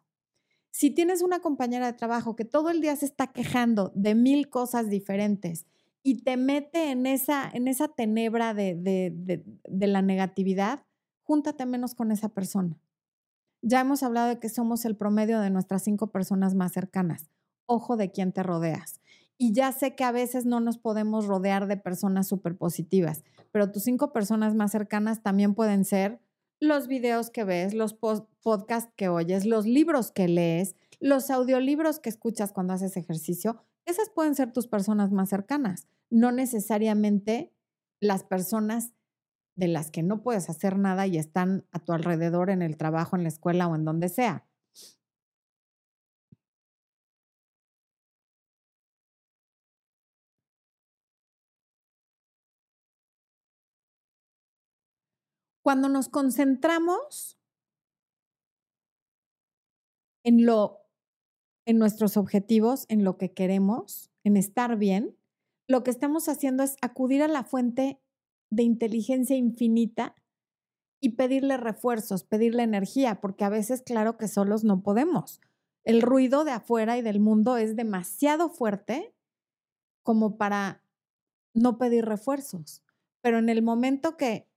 Si tienes una compañera de trabajo que todo el día se está quejando de mil cosas diferentes y te mete en esa, en esa tenebra de, de, de la negatividad, júntate menos con esa persona. Ya hemos hablado de que somos el promedio de nuestras cinco personas más cercanas. Ojo de quién te rodeas. Y ya sé que a veces no nos podemos rodear de personas súper positivas, pero tus cinco personas más cercanas también pueden ser los videos que ves, los podcasts que oyes, los libros que lees, los audiolibros que escuchas cuando haces ejercicio. Esas pueden ser tus personas más cercanas, no necesariamente las personas de las que no puedes hacer nada y están a tu alrededor en el trabajo, en la escuela o en donde sea. Cuando nos concentramos en lo en nuestros objetivos, en lo que queremos, en estar bien, lo que estamos haciendo es acudir a la fuente de inteligencia infinita y pedirle refuerzos, pedirle energía, porque a veces, claro que solos no podemos. El ruido de afuera y del mundo es demasiado fuerte como para no pedir refuerzos. Pero en el momento que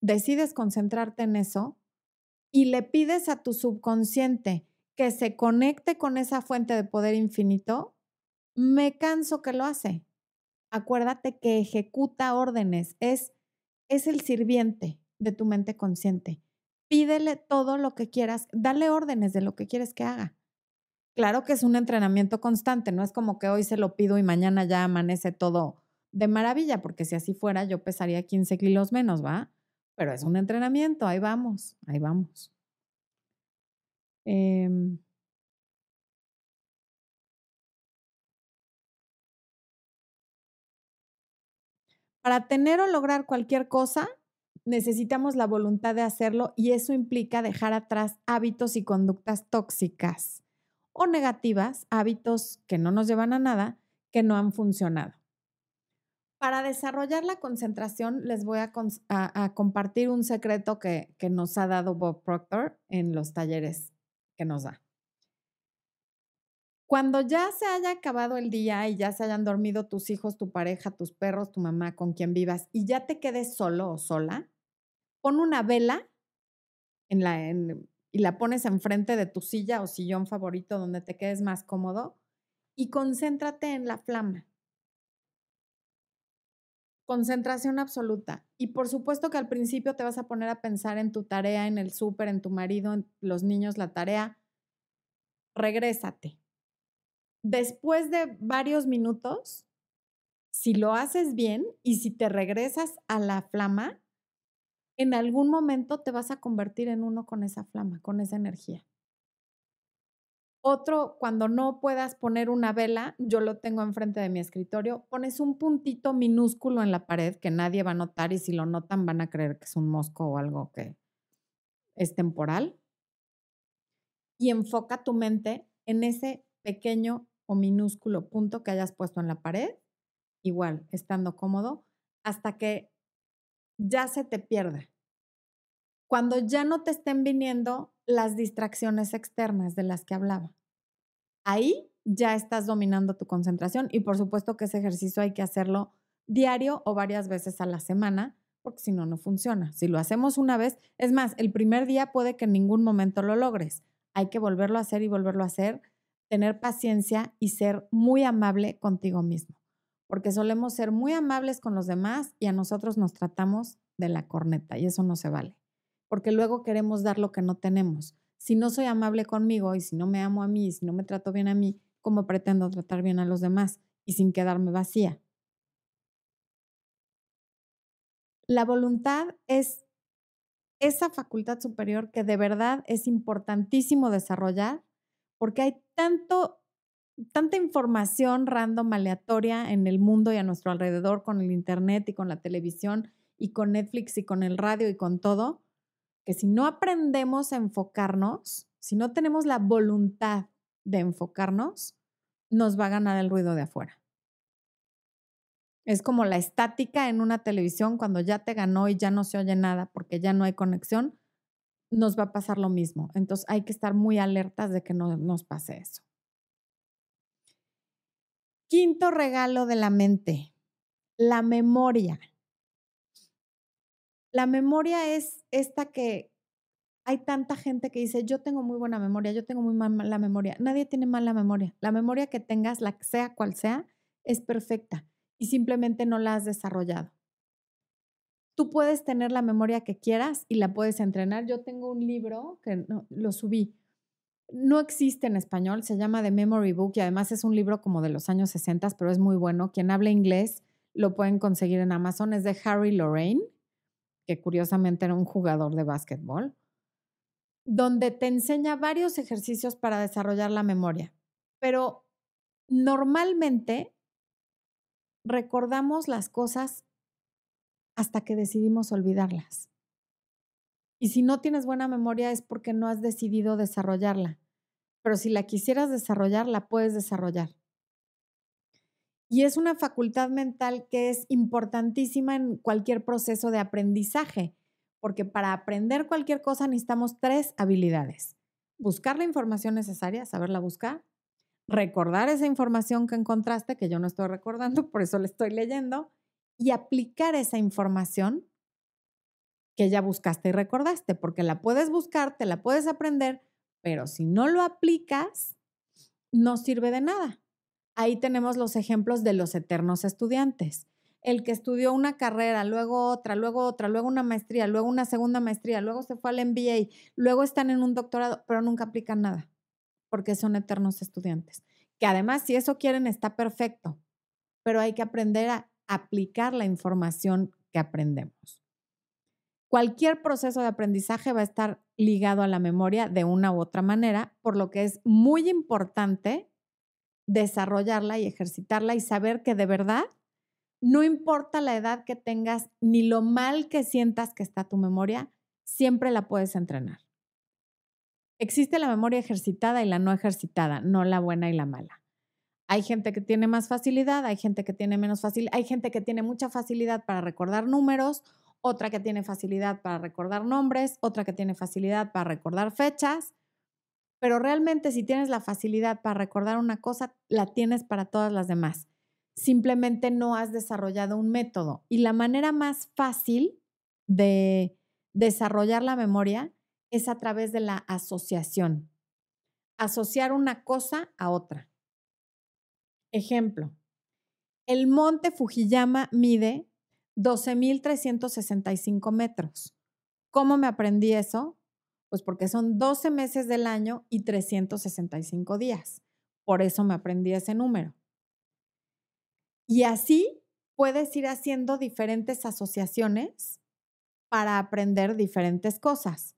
decides concentrarte en eso y le pides a tu subconsciente que se conecte con esa fuente de poder infinito, me canso que lo hace acuérdate que ejecuta órdenes, es, es el sirviente de tu mente consciente. Pídele todo lo que quieras, dale órdenes de lo que quieres que haga. Claro que es un entrenamiento constante, no es como que hoy se lo pido y mañana ya amanece todo de maravilla, porque si así fuera yo pesaría 15 kilos menos, ¿va? Pero es un entrenamiento, ahí vamos, ahí vamos. Eh, Para tener o lograr cualquier cosa, necesitamos la voluntad de hacerlo y eso implica dejar atrás hábitos y conductas tóxicas o negativas, hábitos que no nos llevan a nada, que no han funcionado. Para desarrollar la concentración, les voy a, compartir un secreto que, que nos ha dado Bob Proctor en los talleres que nos da. Cuando ya se haya acabado el día y ya se hayan dormido tus hijos, tu pareja, tus perros, tu mamá, con quien vivas, y ya te quedes solo o sola, pon una vela y la pones enfrente de tu silla o sillón favorito donde te quedes más cómodo y concéntrate en la flama. Concentración absoluta. Y por supuesto que al principio te vas a poner a pensar en tu tarea, en el súper, en tu marido, en los niños, la tarea. Regrésate después de varios minutos, si lo haces bien y si te regresas a la flama, en algún momento te vas a convertir en uno con esa flama, con esa energía. Otro, cuando no puedas poner una vela, yo lo tengo enfrente de mi escritorio, pones un puntito minúsculo en la pared que nadie va a notar y si lo notan van a creer que es un mosco o algo que es temporal. Y enfoca tu mente en ese pequeño o minúsculo punto que hayas puesto en la pared, igual, estando cómodo, hasta que ya se te pierda. Cuando ya no te estén viniendo las distracciones externas de las que hablaba. Ahí ya estás dominando tu concentración y por supuesto que ese ejercicio hay que hacerlo diario o varias veces a la semana, porque si no, no funciona. Si lo hacemos una vez, es más, el primer día puede que en ningún momento lo logres. Hay que volverlo a hacer y volverlo a hacer, tener paciencia y ser muy amable contigo mismo, porque solemos ser muy amables con los demás y a nosotros nos tratamos de la corneta y eso no se vale, porque luego queremos dar lo que no tenemos. Si no soy amable conmigo y si no me amo a mí y si no me trato bien a mí, ¿cómo pretendo tratar bien a los demás y sin quedarme vacía? La voluntad es esa facultad superior que de verdad es importantísimo desarrollar porque hay tanto, tanta información random, aleatoria en el mundo y a nuestro alrededor con el Internet y con la televisión y con Netflix y con el radio y con todo, que si no aprendemos a enfocarnos, si no tenemos la voluntad de enfocarnos, nos va a ganar el ruido de afuera. Es como la estática en una televisión cuando ya te ganó y ya no se oye nada porque ya no hay conexión, nos va a pasar lo mismo. Entonces hay que estar muy alertas de que no nos pase eso. Quinto regalo de la mente, la memoria. La memoria es esta que hay tanta gente que dice, yo tengo muy buena memoria, yo tengo muy mala memoria. Nadie tiene mala memoria. La memoria que tengas, la sea cual sea, es perfecta y simplemente no la has desarrollado. Tú puedes tener la memoria que quieras y la puedes entrenar. Yo tengo un libro que lo subí. No existe en español, se llama The Memory Book y además es un libro como de los años 60, pero es muy bueno. Quien habla inglés lo pueden conseguir en Amazon. Es de Harry Lorraine, que curiosamente era un jugador de básquetbol, donde te enseña varios ejercicios para desarrollar la memoria. Pero normalmente recordamos las cosas hasta que decidimos olvidarlas. Y si no tienes buena memoria es porque no has decidido desarrollarla. Pero si la quisieras desarrollar, la puedes desarrollar. Y es una facultad mental que es importantísima en cualquier proceso de aprendizaje, porque para aprender cualquier cosa necesitamos tres habilidades. Buscar la información necesaria, saberla buscar, recordar esa información que encontraste, que yo no estoy recordando, por eso le estoy leyendo, y aplicar esa información que ya buscaste y recordaste, porque la puedes buscar, te la puedes aprender, pero si no lo aplicas, no sirve de nada. Ahí tenemos los ejemplos de los eternos estudiantes. El que estudió una carrera, luego otra, luego otra, luego una maestría, luego una segunda maestría, luego se fue al MBA, luego están en un doctorado, pero nunca aplican nada porque son eternos estudiantes. Que además, si eso quieren, está perfecto, pero hay que aprender a aplicar la información que aprendemos. Cualquier proceso de aprendizaje va a estar ligado a la memoria de una u otra manera, por lo que es muy importante desarrollarla y ejercitarla y saber que de verdad no importa la edad que tengas ni lo mal que sientas que está tu memoria, siempre la puedes entrenar. Existe la memoria ejercitada y la no ejercitada, no la buena y la mala. Hay gente que tiene más facilidad, hay gente que tiene menos facilidad, hay gente que tiene mucha facilidad para recordar números, otra que tiene facilidad para recordar nombres, otra que tiene facilidad para recordar fechas, pero realmente si tienes la facilidad para recordar una cosa, la tienes para todas las demás. Simplemente no has desarrollado un método. Y la manera más fácil de desarrollar la memoria es a través de la asociación. Asociar una cosa a otra. Ejemplo, el monte Fujiyama mide 12.365 metros. ¿Cómo me aprendí eso? Pues porque son 12 meses del año y 365 días. Por eso me aprendí ese número. Y así puedes ir haciendo diferentes asociaciones para aprender diferentes cosas.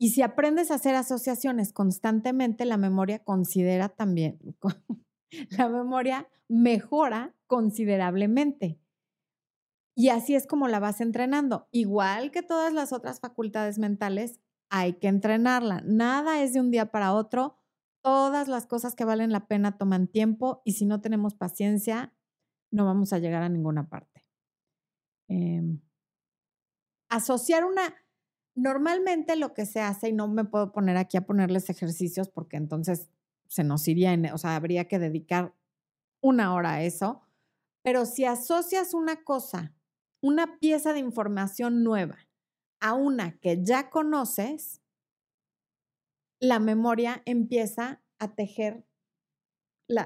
Y si aprendes a hacer asociaciones constantemente, la memoria considera también, la memoria mejora considerablemente. Y así es como la vas entrenando. Igual que todas las otras facultades mentales, hay que entrenarla. Nada es de un día para otro. Todas las cosas que valen la pena toman tiempo y si no tenemos paciencia, no vamos a llegar a ninguna parte. Em, asociar una Normalmente lo que se hace, y no me puedo poner aquí a ponerles ejercicios porque entonces se nos iría, en, o sea, habría que dedicar una hora a eso. Pero si asocias una cosa, una pieza de información nueva a una que ya conoces, la memoria empieza a tejer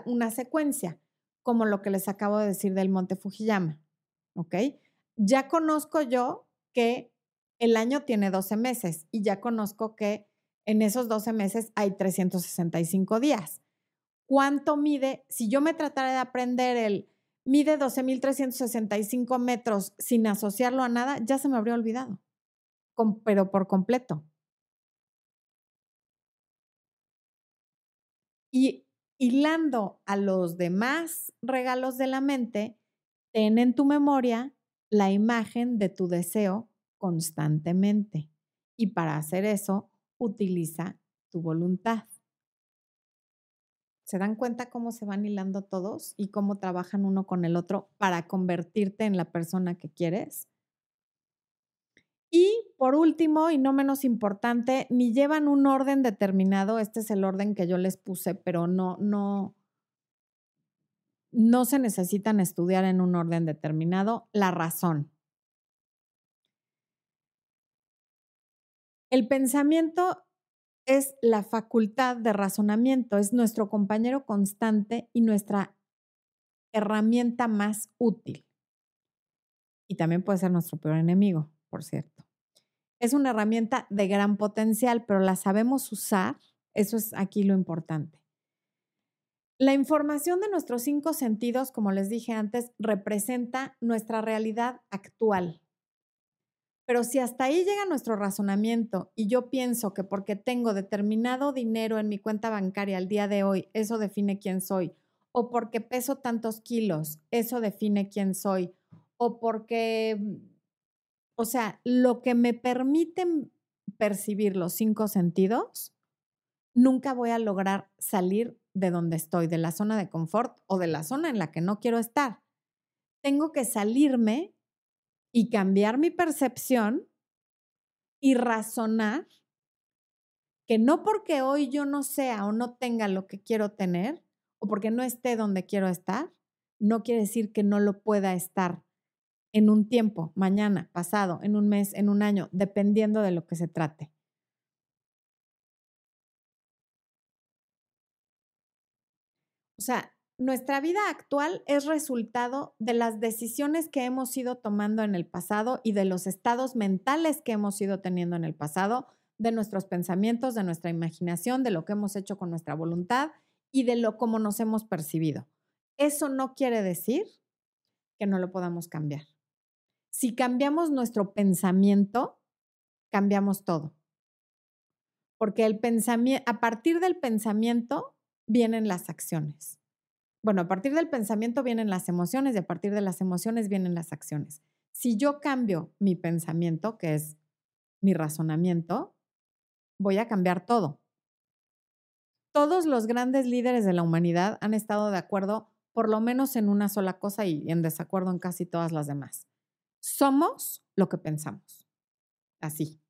una secuencia, como lo que les acabo de decir del Monte Fujiyama. ¿Ok? Ya conozco yo que el año tiene 12 meses y ya conozco que en esos 12 meses hay 365 días. ¿Cuánto mide? Si yo me tratara de aprender el mide 12.365 metros sin asociarlo a nada, ya se me habría olvidado, pero por completo. Y hilando a los demás regalos de la mente, ten en tu memoria la imagen de tu deseo constantemente. Y para hacer eso, utiliza tu voluntad. ¿Se dan cuenta cómo se van hilando todos y cómo trabajan uno con el otro para convertirte en la persona que quieres? Y por último, y no menos importante, ni llevan un orden determinado. Este es el orden que yo les puse, pero no, no, no se necesitan estudiar en un orden determinado. La razón. El pensamiento es la facultad de razonamiento, es nuestro compañero constante y nuestra herramienta más útil. Y también puede ser nuestro peor enemigo, por cierto. Es una herramienta de gran potencial, pero la sabemos usar. Eso es aquí lo importante. La información de nuestros cinco sentidos, como les dije antes, representa nuestra realidad actual. Pero si hasta ahí llega nuestro razonamiento y yo pienso que porque tengo determinado dinero en mi cuenta bancaria al día de hoy, eso define quién soy, o porque peso tantos kilos, eso define quién soy, o porque, o sea, lo que me permiten percibir los cinco sentidos, nunca voy a lograr salir de donde estoy, de la zona de confort o de la zona en la que no quiero estar. Tengo que salirme y cambiar mi percepción y razonar que no porque hoy yo no sea o no tenga lo que quiero tener o porque no esté donde quiero estar, no quiere decir que no lo pueda estar en un tiempo, mañana, pasado, en un mes, en un año, dependiendo de lo que se trate. O sea, nuestra vida actual es resultado de las decisiones que hemos ido tomando en el pasado y de los estados mentales que hemos ido teniendo en el pasado, de nuestros pensamientos, de nuestra imaginación, de lo que hemos hecho con nuestra voluntad y de lo como nos hemos percibido. Eso no quiere decir que no lo podamos cambiar. Si cambiamos nuestro pensamiento, cambiamos todo. Porque el pensamiento, a partir del pensamiento vienen las acciones bueno, a partir del pensamiento vienen las emociones y a partir de las emociones vienen las acciones. Si yo cambio mi pensamiento, que es mi razonamiento, voy a cambiar todo. Todos los grandes líderes de la humanidad han estado de acuerdo por lo menos en una sola cosa y en desacuerdo en casi todas las demás. Somos lo que pensamos. Así.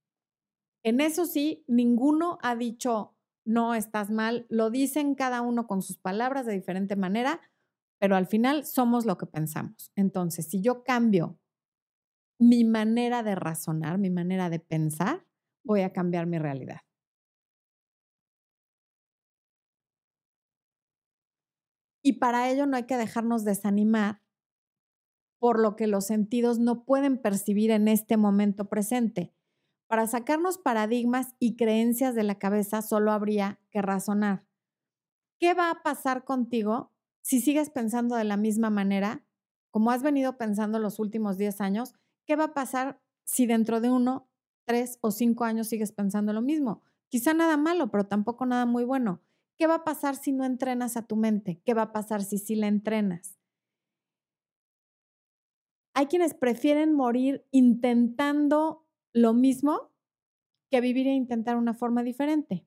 En eso sí, ninguno ha dicho, no estás mal, lo dicen cada uno con sus palabras de diferente manera, pero al final somos lo que pensamos. Entonces, si yo cambio mi manera de razonar, mi manera de pensar, voy a cambiar mi realidad. Y para ello no hay que dejarnos desanimar por lo que los sentidos no pueden percibir en este momento presente. Para sacarnos paradigmas y creencias de la cabeza solo habría que razonar. ¿Qué va a pasar contigo si sigues pensando de la misma manera, como has venido pensando los últimos 10 años? ¿Qué va a pasar si dentro de uno, tres o cinco años sigues pensando lo mismo? Quizá nada malo, pero tampoco nada muy bueno. ¿Qué va a pasar si no entrenas a tu mente? ¿Qué va a pasar si sí la entrenas? Hay quienes prefieren morir intentando lo mismo que vivir e intentar una forma diferente.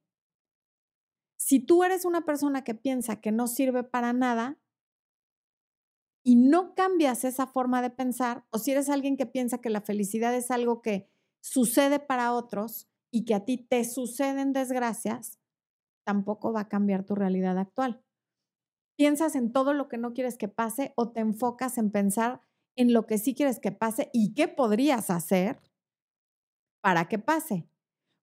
Si tú eres una persona que piensa que no sirve para nada y no cambias esa forma de pensar, o si eres alguien que piensa que la felicidad es algo que sucede para otros y que a ti te suceden desgracias, tampoco va a cambiar tu realidad actual. Piensas en todo lo que no quieres que pase o te enfocas en pensar en lo que sí quieres que pase y qué podrías hacer para que pase.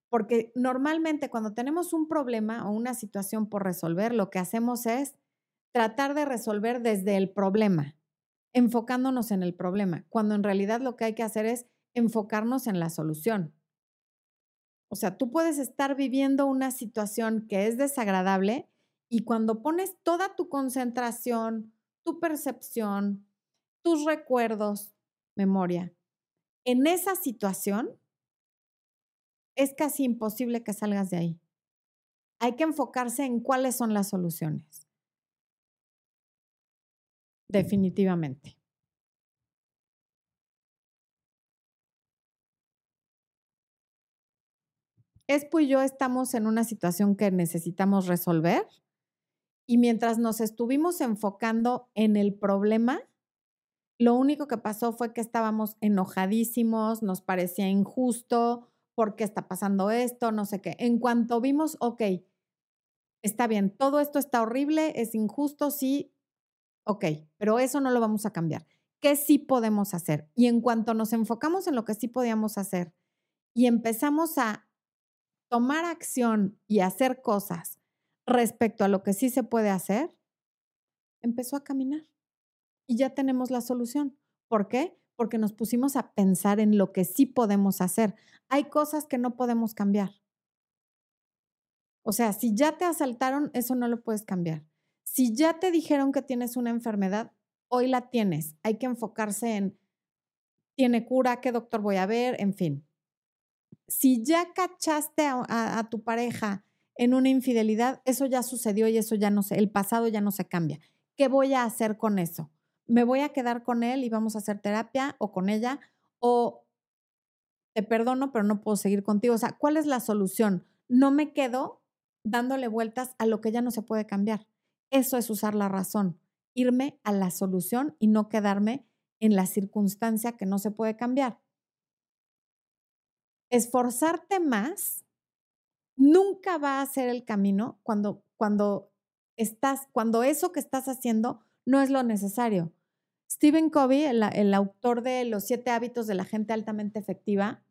Porque normalmente cuando tenemos un problema o una situación por resolver, lo que hacemos es tratar de resolver desde el problema, enfocándonos en el problema, cuando en realidad lo que hay que hacer es enfocarnos en la solución. O sea, tú puedes estar viviendo una situación que es desagradable y cuando pones toda tu concentración, tu percepción, tus recuerdos, memoria, en esa situación, es casi imposible que salgas de ahí. Hay que enfocarse en cuáles son las soluciones. Definitivamente. Espo y yo estamos en una situación que necesitamos resolver y mientras nos estuvimos enfocando en el problema, lo único que pasó fue que estábamos enojadísimos, nos parecía injusto, ¿por qué está pasando esto? No sé qué. En cuanto vimos, ok, está bien, todo esto está horrible, es injusto, sí, ok, pero eso no lo vamos a cambiar. ¿Qué sí podemos hacer? Y en cuanto nos enfocamos en lo que sí podíamos hacer y empezamos a tomar acción y hacer cosas respecto a lo que sí se puede hacer, empezó a caminar. Y ya tenemos la solución. ¿Por qué? Porque nos pusimos a pensar en lo que sí podemos hacer. Hay cosas que no podemos cambiar. O sea, si ya te asaltaron, eso no lo puedes cambiar. Si ya te dijeron que tienes una enfermedad, hoy la tienes. Hay que enfocarse en, ¿tiene cura? ¿Qué doctor voy a ver? En fin si ya cachaste a, tu pareja en una infidelidad, eso ya sucedió y eso ya no se, el pasado ya no se cambia. ¿Qué voy a hacer con eso? ¿Me voy a quedar con él y vamos a hacer terapia o con ella? ¿O te perdono, pero no puedo seguir contigo? O sea, ¿cuál es la solución? No me quedo dándole vueltas a lo que ya no se puede cambiar. Eso es usar la razón, irme a la solución y no quedarme en la circunstancia que no se puede cambiar esforzarte más nunca va a ser el camino cuando, cuando estás, cuando eso que estás haciendo no es lo necesario. Stephen Covey, el, autor de Los siete hábitos de la gente altamente efectiva,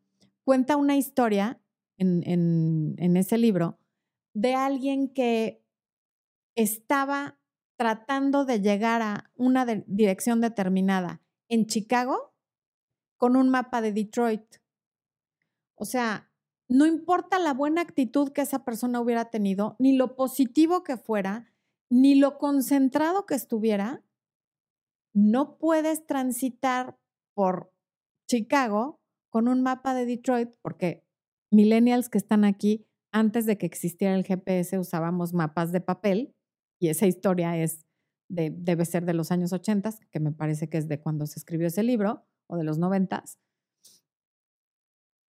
cuenta una historia en, ese libro de alguien que estaba tratando de llegar a una dirección determinada en Chicago con un mapa de Detroit. O sea, no importa la buena actitud que esa persona hubiera tenido, ni lo positivo que fuera, ni lo concentrado que estuviera, no puedes transitar por Chicago con un mapa de Detroit, porque millennials que están aquí, antes de que existiera el GPS, usábamos mapas de papel, y esa historia es de, debe ser de los años 80, que me parece que es de cuando se escribió ese libro, o de los 90.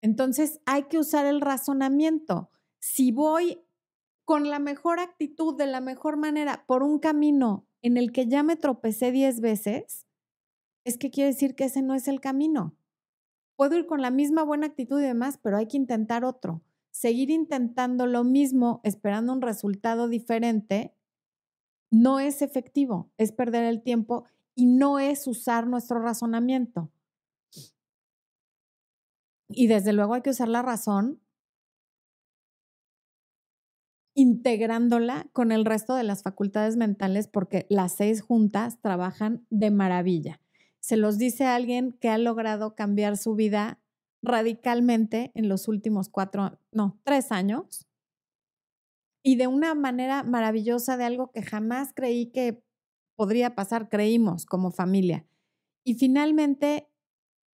Entonces hay que usar el razonamiento. Si voy con la mejor actitud, de la mejor manera, por un camino en el que ya me tropecé 10 veces, es que quiere decir que ese no es el camino. Puedo ir con la misma buena actitud y demás, pero hay que intentar otro. Seguir intentando lo mismo, esperando un resultado diferente, no es efectivo, es perder el tiempo y no es usar nuestro razonamiento. Y desde luego hay que usar la razón integrándola con el resto de las facultades mentales porque las seis juntas trabajan de maravilla. Se los dice a alguien que ha logrado cambiar su vida radicalmente en los últimos cuatro, no, tres años y de una manera maravillosa de algo que jamás creí que podría pasar, creímos como familia. Y finalmente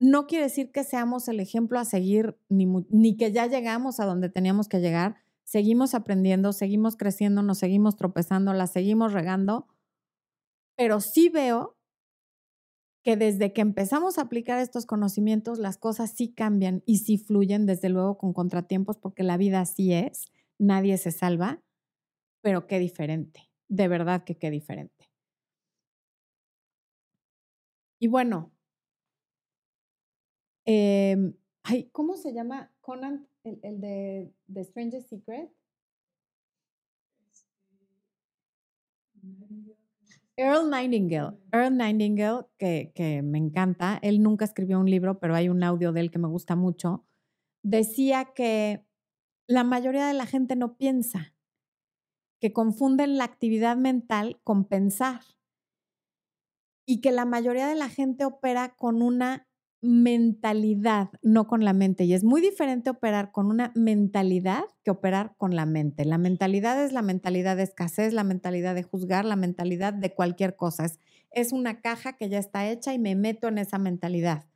no quiere decir que seamos el ejemplo a seguir, ni, que ya llegamos a donde teníamos que llegar. Seguimos aprendiendo, seguimos creciendo, nos seguimos tropezando, la seguimos regando, pero sí veo que desde que empezamos a aplicar estos conocimientos, las cosas sí cambian y sí fluyen, desde luego con contratiempos, porque la vida así es, nadie se salva, pero qué diferente, de verdad que qué diferente. Y bueno, Em, ay, ¿cómo se llama Conan, el, de The Strangest Secret? Earl Nightingale. Earl Nightingale, que, que me encanta, él nunca escribió un libro, pero hay un audio de él que me gusta mucho, decía que la mayoría de la gente no piensa, que confunden la actividad mental con pensar y que la mayoría de la gente opera con una mentalidad, no con la mente. Y es muy diferente operar con una mentalidad que operar con la mente. La mentalidad es la mentalidad de escasez, la mentalidad de juzgar, la mentalidad de cualquier cosa. Es, es una caja que ya está hecha y me meto en esa mentalidad.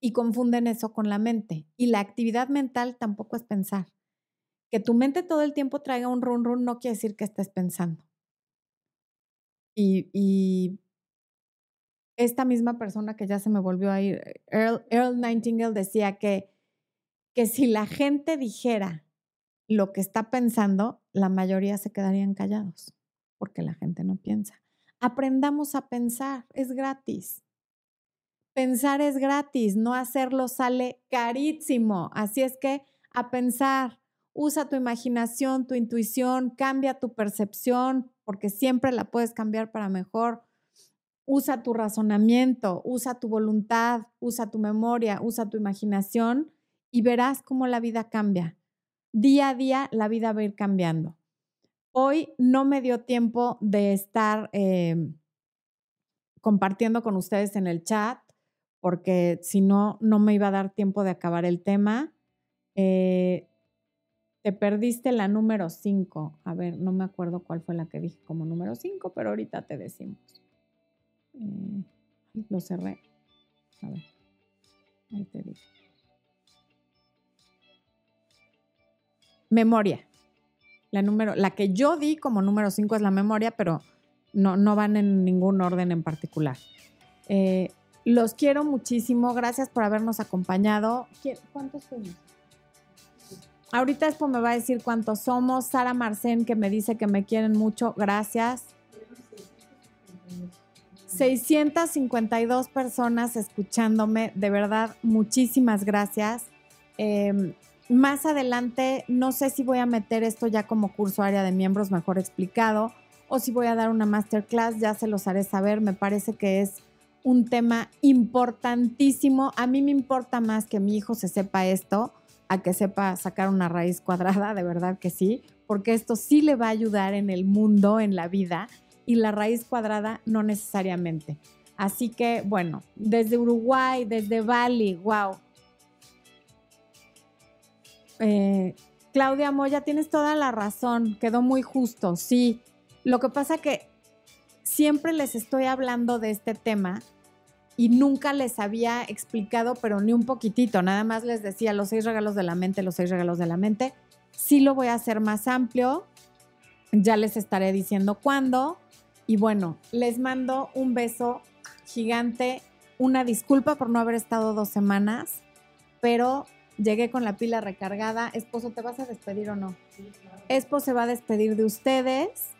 Y confunden eso con la mente. Y la actividad mental tampoco es pensar. Que tu mente todo el tiempo traiga un run run no quiere decir que estés pensando. Y, y esta misma persona que ya se me volvió a ir, Earl, Earl Nightingale decía que, que si la gente dijera lo que está pensando, la mayoría se quedarían callados, porque la gente no piensa. Aprendamos a pensar, es gratis. Pensar es gratis, no hacerlo sale carísimo. Así es que a pensar, usa tu imaginación, tu intuición, cambia tu percepción, porque siempre la puedes cambiar para mejor usa tu razonamiento, usa tu voluntad, usa tu memoria, usa tu imaginación y verás cómo la vida cambia. Día a día la vida va a ir cambiando. Hoy no me dio tiempo de estar em, compartiendo con ustedes en el chat porque si no, no me iba a dar tiempo de acabar el tema. Eh, te perdiste la número 5. A ver, no me acuerdo cuál fue la que dije como número 5, pero ahorita te decimos. Mm, lo cerré. A ver, ahí te digo. Memoria. La, número, la que yo di como número 5 es la memoria, pero no, no van en ningún orden en particular. Eh, los quiero muchísimo. Gracias por habernos acompañado. ¿Cuántos somos? Ahorita después me va a decir cuántos somos. Sara Marcén, que me dice que me quieren mucho. Gracias. 652 personas escuchándome, de verdad, muchísimas gracias. Em, más adelante, no sé si voy a meter esto ya como curso área de miembros mejor explicado o si voy a dar una masterclass, ya se los haré saber. Me parece que es un tema importantísimo. A mí me importa más que mi hijo se sepa esto a que sepa sacar una raíz cuadrada, de verdad que sí, porque esto sí le va a ayudar en el mundo, en la vida y la raíz cuadrada no necesariamente. Así que, bueno, desde Uruguay, desde Bali, wow. Eh, Claudia Moya, tienes toda la razón, quedó muy justo, sí. Lo que pasa que siempre les estoy hablando de este tema y nunca les había explicado, pero ni un poquitito, nada más les decía los seis regalos de la mente, los seis regalos de la mente. Sí lo voy a hacer más amplio, ya les estaré diciendo cuándo. Y bueno, les mando un beso gigante, una disculpa por no haber estado dos semanas, pero llegué con la pila recargada. Esposo, ¿te vas a despedir o no? Esposo se va a despedir de ustedes.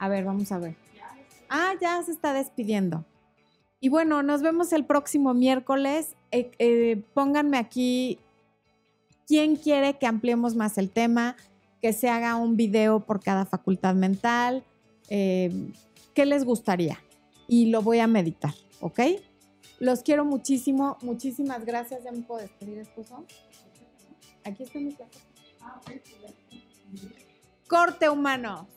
A ver, vamos a ver. Ah, ya se está despidiendo. Y bueno, nos vemos el próximo miércoles. Eh, eh, pónganme aquí quién quiere que ampliemos más el tema, que se haga un video por cada facultad mental. Eh, qué les gustaría y lo voy a meditar, ¿ok? Los quiero muchísimo, muchísimas gracias. ¿Ya me puedo despedir, esposo? Aquí está mi plato. Corte humano.